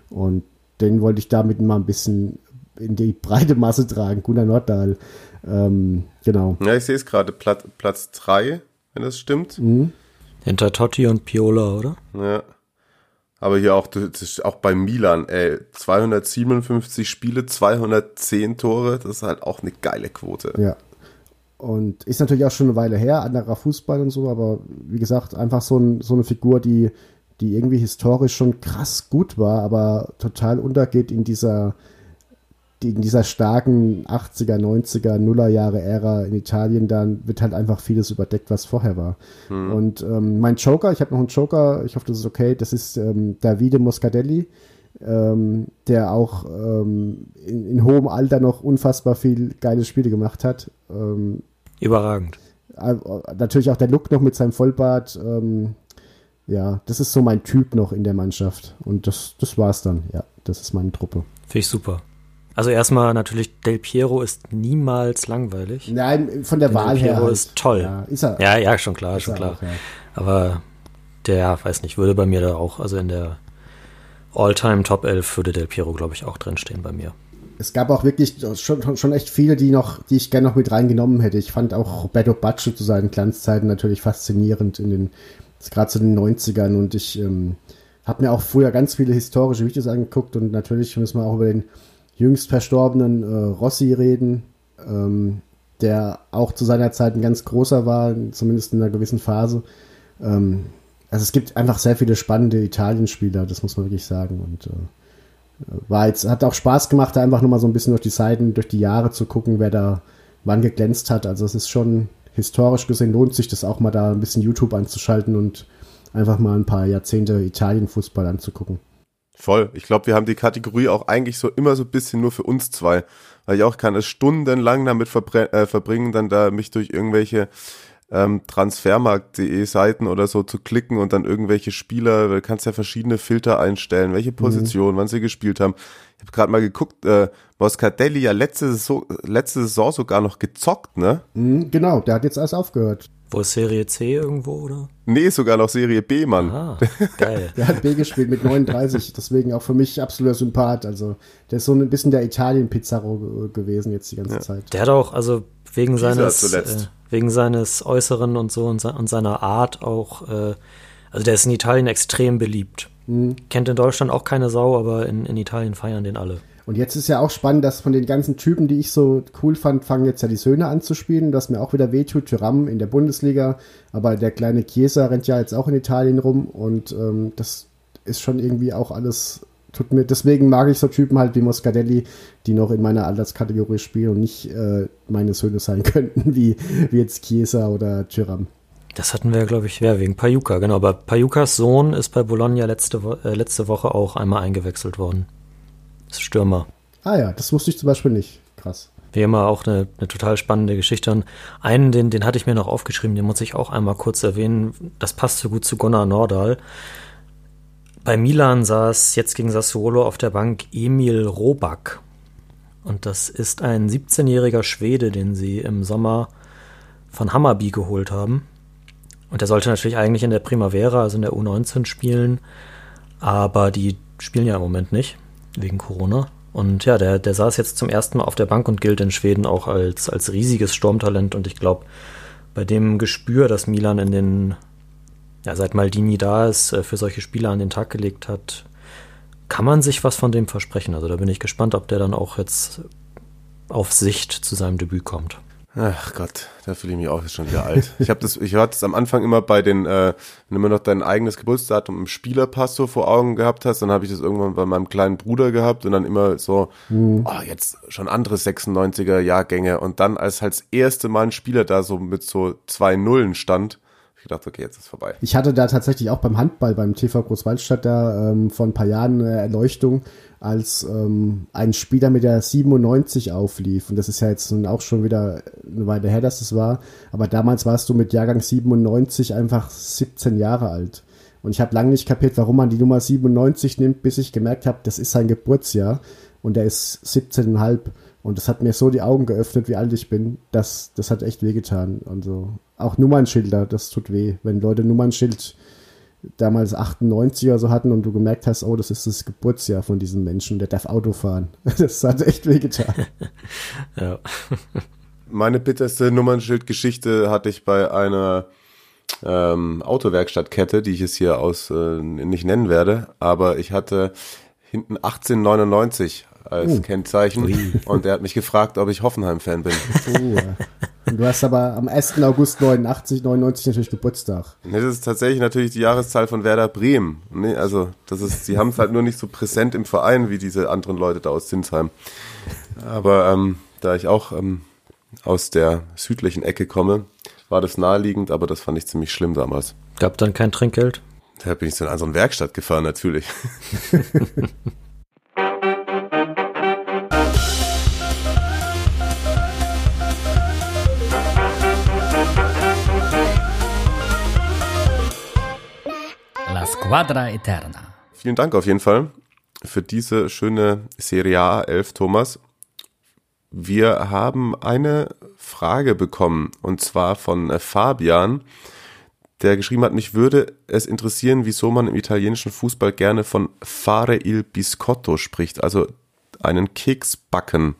Und den wollte ich damit mal ein bisschen in die breite Masse tragen, Gunnar Norddahl. Ähm, genau. Ja, ich sehe es gerade, Platz, Platz 3, wenn das stimmt. Hinter Totti und Piola, oder? Ja. Aber hier auch, das ist auch bei Milan, ey, 257 Spiele, 210 Tore, das ist halt auch eine geile Quote. Ja. Und ist natürlich auch schon eine Weile her, anderer Fußball und so, aber wie gesagt, einfach so, ein, so eine Figur, die, die irgendwie historisch schon krass gut war, aber total untergeht in dieser, die, in dieser starken 80er, 90er, Nullerjahre Ära in Italien, dann wird halt einfach vieles überdeckt, was vorher war. Und ähm, mein Joker, ich habe noch einen Joker, ich hoffe, das ist okay, das ist ähm, Davide Moscadelli, ähm, der auch ähm, in, in hohem Alter noch unfassbar viel geile Spiele gemacht hat. Ähm, Überragend. äh, natürlich auch der Look noch mit seinem Vollbart. Ähm, ja, das ist so mein Typ noch in der Mannschaft. Und das, das war's dann. Ja, das ist meine Truppe. Finde ich super. Also erstmal natürlich, Del Piero ist niemals langweilig. Nein, von der Del Wahl her. Piero halt. ist toll. Ja, ist er. Ja, ja, schon klar, schon klar. auch, ja. Aber der, weiß nicht, würde bei mir da auch, also in der All-Time Top 11 würde Del Piero, glaube ich, auch drinstehen bei mir. Es gab auch wirklich schon, schon echt viele, die noch, die ich gerne noch mit reingenommen hätte. Ich fand auch Roberto Baccio zu seinen Glanzzeiten natürlich faszinierend in den, gerade zu den 90ern und ich ähm, habe mir auch früher ganz viele historische Videos angeguckt und natürlich müssen wir auch über den jüngst verstorbenen äh, Rossi reden, ähm, der auch zu seiner Zeit ein ganz großer war, zumindest in einer gewissen Phase. Ähm, also es gibt einfach sehr viele spannende Italienspieler, das muss man wirklich sagen. Und äh, war jetzt, hat auch Spaß gemacht, da einfach nochmal so ein bisschen durch die Seiten, durch die Jahre zu gucken, wer da wann geglänzt hat. Also es ist schon historisch gesehen, lohnt sich das auch mal da ein bisschen YouTube anzuschalten und einfach mal ein paar Jahrzehnte Italien-Fußball anzugucken. Voll. Ich glaube, wir haben die Kategorie auch eigentlich so immer so ein bisschen nur für uns zwei. Weil ich auch kann es stundenlang damit äh, verbringen, dann da mich durch irgendwelche ähm, transfermarkt.de Seiten oder so zu klicken und dann irgendwelche Spieler, du kannst ja verschiedene Filter einstellen, welche Position, wann sie gespielt haben. Ich habe gerade mal geguckt, äh, Moscardelli ja letzte Saison, letzte Saison sogar noch gezockt, ne? Mhm, genau, der hat jetzt alles aufgehört. Wo ist Serie C irgendwo, oder? Nee, sogar noch Serie B, Mann. Ah, geil. Der hat B gespielt mit 39, deswegen auch für mich absoluter Sympath. Also der ist so ein bisschen der Italien-Pizarro gewesen jetzt die ganze Zeit. Der hat auch, also wegen Dieser seines, äh, wegen seines Äußeren und so und, se und seiner Art auch, äh, also der ist in Italien extrem beliebt. Kennt in Deutschland auch keine Sau, aber in, in Italien feiern den alle. Und jetzt ist ja auch spannend, dass von den ganzen Typen, die ich so cool fand, fangen jetzt ja die Söhne an zu spielen, das mir auch wieder wehtut. Tyram in der Bundesliga, aber der kleine Chiesa rennt ja jetzt auch in Italien rum und ähm, das ist schon irgendwie auch alles, tut mir, deswegen mag ich so Typen halt wie Moscadelli, die noch in meiner Alterskategorie spielen und nicht äh, meine Söhne sein könnten, wie, wie jetzt Chiesa oder Tyram. Das hatten wir, glaube ich, ja, wegen Payuka, genau. Aber Payukas Sohn ist bei Bologna letzte, äh, letzte Woche auch einmal eingewechselt worden. Stürmer. Ah ja, das wusste ich zum Beispiel nicht. Krass. Wie immer auch eine, eine total spannende Geschichte. Und einen, den, den hatte ich mir noch aufgeschrieben, den muss ich auch einmal kurz erwähnen. Das passt so gut zu Gunnar Nordahl. Bei Milan saß jetzt gegen Sassuolo auf der Bank Emil Robak. Und das ist ein 17-jähriger Schwede, den sie im Sommer von Hammarby geholt haben. Und der sollte natürlich eigentlich in der Primavera, also in der U19 spielen. Aber die spielen ja im Moment nicht, wegen Corona. Und ja, der, der saß jetzt zum ersten Mal auf der Bank und gilt in Schweden auch als, als riesiges Sturmtalent. Und ich glaube, bei dem Gespür, das Milan in den, ja, seit Maldini da ist, äh, für solche Spieler an den Tag gelegt hat, kann man sich was von dem versprechen. Also da bin ich gespannt, ob der dann auch jetzt auf Sicht zu seinem Debüt kommt. Ach Gott, da fühle ich mich auch schon wieder alt. Ich habe das, ich hatte es am Anfang immer bei den, äh, wenn du immer noch dein eigenes Geburtsdatum im Spielerpass so vor Augen gehabt hast, dann habe ich das irgendwann bei meinem kleinen Bruder gehabt und dann immer so, oh, jetzt schon andere 96er Jahrgänge und dann als halt das erste Mal ein Spieler da so mit so zwei Nullen stand, ich gedacht, okay, jetzt ist vorbei. Ich hatte da tatsächlich auch beim Handball, beim TV Großwaldstadt da ähm, vor ein paar Jahren eine Erleuchtung, als ähm, ein Spieler mit der 97 auflief. Und das ist ja jetzt nun auch schon wieder eine Weile her, dass es war. Aber damals warst du mit Jahrgang 97 einfach 17 Jahre alt. Und ich habe lange nicht kapiert, warum man die Nummer 97 nimmt, bis ich gemerkt habe, das ist sein Geburtsjahr. Und er ist 17,5. Und das hat mir so die Augen geöffnet, wie alt ich bin. Das, das hat echt wehgetan. Also auch Nummernschilder, das tut weh. Wenn Leute Nummernschild damals 98 oder so hatten und du gemerkt hast, oh, das ist das Geburtsjahr von diesem Menschen, der darf Auto fahren. Das hat echt wehgetan. Ja. Meine bitterste Nummernschildgeschichte hatte ich bei einer ähm, Autowerkstattkette, die ich jetzt hier aus äh, nicht nennen werde, aber ich hatte hinten 1899 als Oh. Kennzeichen und er hat mich gefragt, ob ich Hoffenheim-Fan bin. Ja. und du hast aber am 1. August 89, 99 natürlich Geburtstag. Nee, das ist tatsächlich natürlich die Jahreszahl von Werder Bremen. Nee, also das ist, sie haben es halt nur nicht so präsent im Verein wie diese anderen Leute da aus Zinsheim. Aber ähm, da ich auch ähm, aus der südlichen Ecke komme, war das naheliegend, aber das fand ich ziemlich schlimm damals. Gab dann kein Trinkgeld? Da bin ich zu einer eine Werkstatt gefahren, natürlich. La Squadra Eterna. Vielen Dank auf jeden Fall für diese schöne Serie A 11, Thomas. Wir haben eine Frage bekommen und zwar von äh, Fabian, der geschrieben hat, mich würde es interessieren, wieso man im italienischen Fußball gerne von fare il biscotto spricht, also einen Keks backen.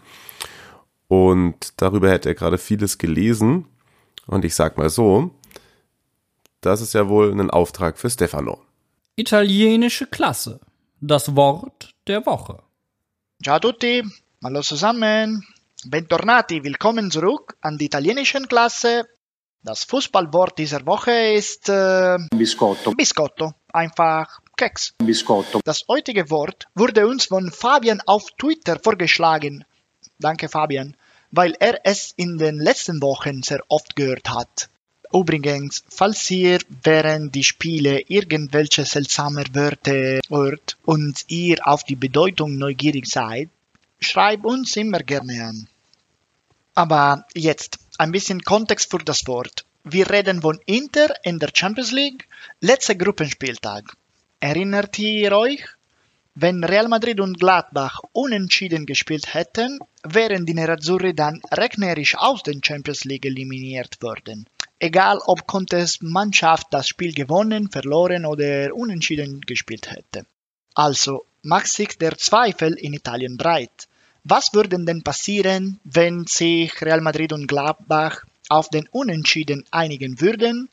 Und darüber hätte er gerade vieles gelesen. Und ich sag mal so, das ist ja wohl ein Auftrag für Stefano. Italienische Klasse. Das Wort der Woche. Ciao a tutti, hallo zusammen. Bentornati, willkommen zurück an die italienischen Klasse. Das Fußballwort dieser Woche ist äh, Biscotto, Biscotto, einfach Keks. biscotto, Das heutige Wort wurde uns von Fabian auf Twitter vorgeschlagen. Danke Fabian, weil er es in den letzten Wochen sehr oft gehört hat. Übrigens, falls ihr während die Spiele irgendwelche seltsame Wörter hört und ihr auf die Bedeutung neugierig seid, schreibt uns immer gerne an. Aber jetzt ein bisschen Kontext für das Wort. Wir reden von Inter in der Champions League, letzter Gruppenspieltag. Erinnert ihr euch? Wenn Real Madrid und Gladbach unentschieden gespielt hätten, wären die Nerazzurri dann rechnerisch aus der Champions League eliminiert worden. Egal ob Contes Mannschaft das Spiel gewonnen, verloren oder unentschieden gespielt hätte. Also macht sich der Zweifel in Italien breit. Was würde denn passieren, wenn sich Real Madrid und Gladbach auf den Unentschieden einigen würden?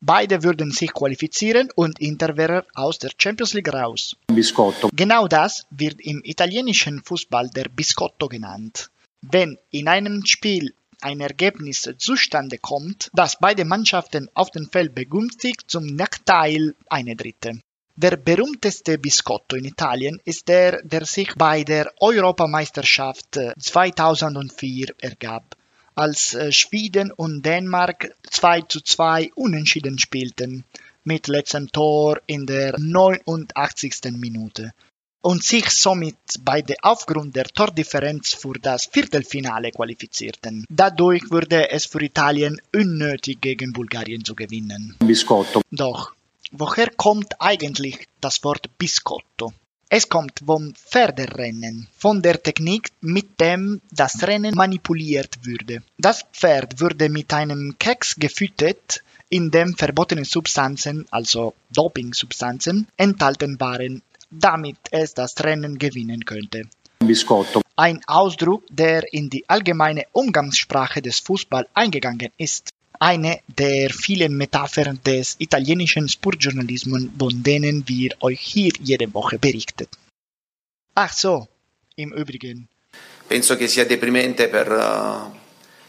Beide würden sich qualifizieren und Inter wäre aus der Champions League raus. Biscotto. Genau das wird im italienischen Fußball der Biscotto genannt. Wenn in einem Spiel ein Ergebnis zustande kommt, das beide Mannschaften auf dem Feld begünstigt zum Nachteil einer Dritte. Der berühmteste Biscotto in Italien ist der, der sich bei der Europameisterschaft 2004 ergab als äh, Schweden und Dänemark 2 zu 2 unentschieden spielten, mit letztem Tor in der 89. Minute und sich somit beide aufgrund der Tordifferenz für das Viertelfinale qualifizierten. Dadurch wurde es für Italien unnötig, gegen Bulgarien zu gewinnen. Biscotto. Doch, woher kommt eigentlich das Wort Biscotto? Es kommt vom Pferderennen, von der Technik, mit dem das Rennen manipuliert würde. Das Pferd würde mit einem Keks gefüttert, in dem verbotene Substanzen, also Dopingsubstanzen, enthalten waren, damit es das Rennen gewinnen könnte. Biscotto. Ein Ausdruck, der in die allgemeine Umgangssprache des Fußball eingegangen ist. Eine der vielen Metaphern des italienischen Sportjournalismus, von denen wir euch hier jede Woche berichten. Ach so, im Übrigen. Penso che sia deprimente per, uh,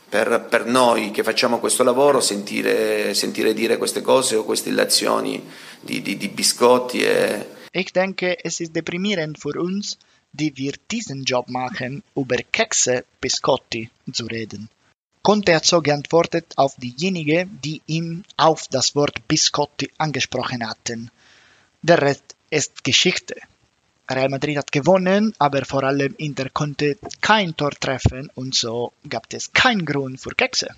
per, per noi che facciamo questo lavoro sentire, sentire dire queste cose o queste illazioni di, di, di biscotti e, Ich denke, es ist deprimierend für uns, die wir diesen Job machen, über Kekse, Biscotti zu reden. Conte hat so geantwortet auf diejenigen, die ihm auf das Wort Biscotti angesprochen hatten. Der Rest ist Geschichte. Real Madrid hat gewonnen, aber vor allem Inter konnte kein Tor treffen und so gab es keinen Grund für Kekse.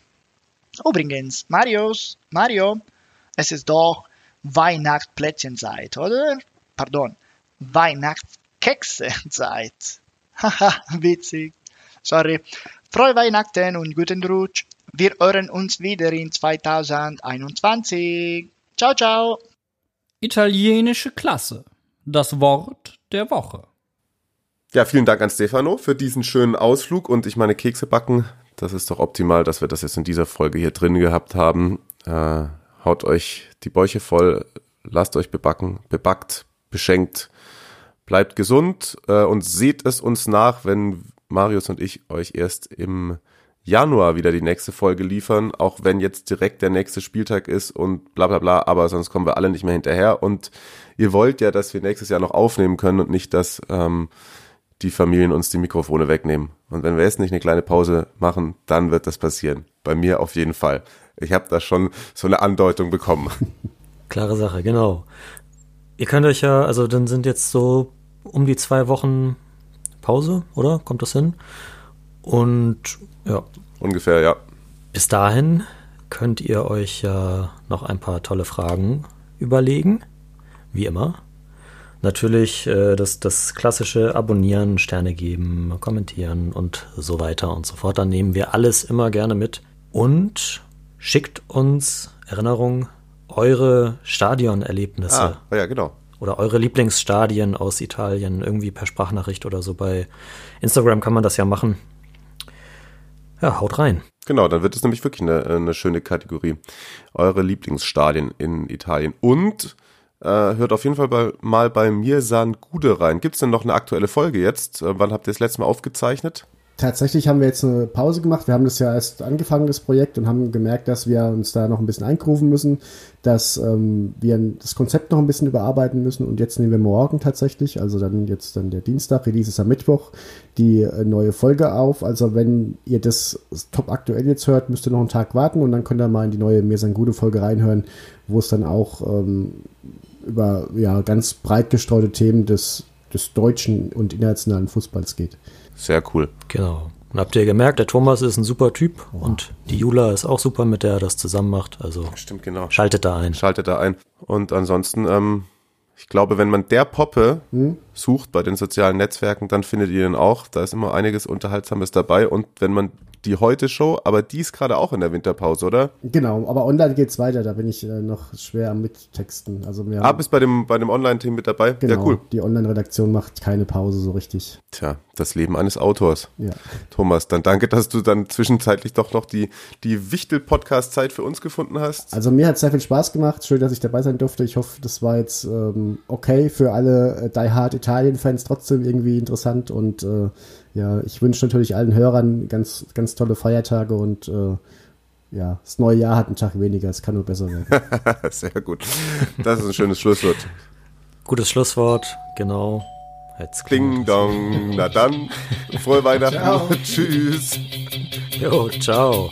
Übrigens, Marius, Mario, es ist doch Weihnachtsplätzchenzeit, oder? Pardon, Weihnachtskekse-Zeit. Haha, witzig. Sorry. Frohe Weihnachten und guten Rutsch. Wir hören uns wieder in 2021. Ciao, ciao. Italienische Klasse. Das Wort der Woche. Ja, vielen Dank an Stefano für diesen schönen Ausflug und ich meine Kekse backen. Das ist doch optimal, dass wir das jetzt in dieser Folge hier drin gehabt haben. Äh, haut euch die Bäuche voll, lasst euch bebacken, bebackt, beschenkt, bleibt gesund äh, und seht es uns nach, wenn Marius und ich euch erst im Januar wieder die nächste Folge liefern, auch wenn jetzt direkt der nächste Spieltag ist und bla bla bla, aber sonst kommen wir alle nicht mehr hinterher und ihr wollt ja, dass wir nächstes Jahr noch aufnehmen können und nicht, dass ähm, die Familien uns die Mikrofone wegnehmen. Und wenn wir jetzt nicht eine kleine Pause machen, dann wird das passieren. Bei mir auf jeden Fall. Ich habe da schon so eine Andeutung bekommen. Klare Sache, genau. Ihr könnt euch ja, also dann sind jetzt so um die zwei Wochen Pause, oder? Kommt das hin? Und ja. Ungefähr, ja. Bis dahin könnt ihr euch ja noch ein paar tolle Fragen überlegen. Wie immer. Natürlich äh, das, das klassische Abonnieren, Sterne geben, kommentieren und so weiter und so fort. Dann nehmen wir alles immer gerne mit. Und schickt uns Erinnerung, eure Stadionerlebnisse. Ah, ja, genau. Oder eure Lieblingsstadien aus Italien, irgendwie per Sprachnachricht oder so. Bei Instagram kann man das ja machen. Ja, haut rein. Genau, dann wird es nämlich wirklich eine, eine schöne Kategorie. Eure Lieblingsstadien in Italien. Und äh, hört auf jeden Fall bei, mal bei Mirsan Gude rein. Gibt es denn noch eine aktuelle Folge jetzt? Äh, wann habt ihr das letzte Mal aufgezeichnet? Tatsächlich haben wir jetzt eine Pause gemacht. Wir haben das ja erst angefangen, das Projekt, und haben gemerkt, dass wir uns da noch ein bisschen eingrooven müssen, dass ähm, wir das Konzept noch ein bisschen überarbeiten müssen. Und jetzt nehmen wir morgen tatsächlich, also dann jetzt dann der Dienstag, Release ist am Mittwoch, die äh, neue Folge auf. Also wenn ihr das top aktuell jetzt hört, müsst ihr noch einen Tag warten und dann könnt ihr mal in die neue Mir sein gute Folge reinhören, wo es dann auch ähm, über ja, ganz breit gestreute Themen des, des deutschen und internationalen Fußballs geht. Sehr cool. Genau. Und habt ihr gemerkt, der Thomas ist ein super Typ und die Jula ist auch super, mit der er das zusammen macht. Also Stimmt, genau. schaltet da ein. Schaltet da ein. Und ansonsten, ähm, ich glaube, wenn man der Poppe sucht bei den sozialen Netzwerken, dann findet ihr ihn auch. Da ist immer einiges Unterhaltsames dabei. Und wenn man die Heute-Show, aber die ist gerade auch in der Winterpause, oder? Genau, aber online geht's weiter, da bin ich äh, noch schwer am Mittexten. Also wir Ah, bist bei dem, bei dem Online-Team mit dabei? genau, Ja, cool. die Online-Redaktion macht keine Pause so richtig. Tja, das Leben eines Autors. Ja. Thomas, dann danke, dass du dann zwischenzeitlich doch noch die, die Wichtel-Podcast-Zeit für uns gefunden hast. Also mir hat sehr viel Spaß gemacht. Schön, dass ich dabei sein durfte. Ich hoffe, das war jetzt ähm, okay für alle äh, Die Hard Italien-Fans trotzdem irgendwie interessant. Und äh, ja, ich wünsche natürlich allen Hörern ganz, ganz tolle Feiertage und äh, ja, das neue Jahr hat einen Tag weniger. Es kann nur besser werden. Sehr gut. Das ist ein schönes Schlusswort. Gutes Schlusswort, genau. Jetzt Kling dong. Na dann, frohe Weihnachten. Tschüss. Jo, ciao.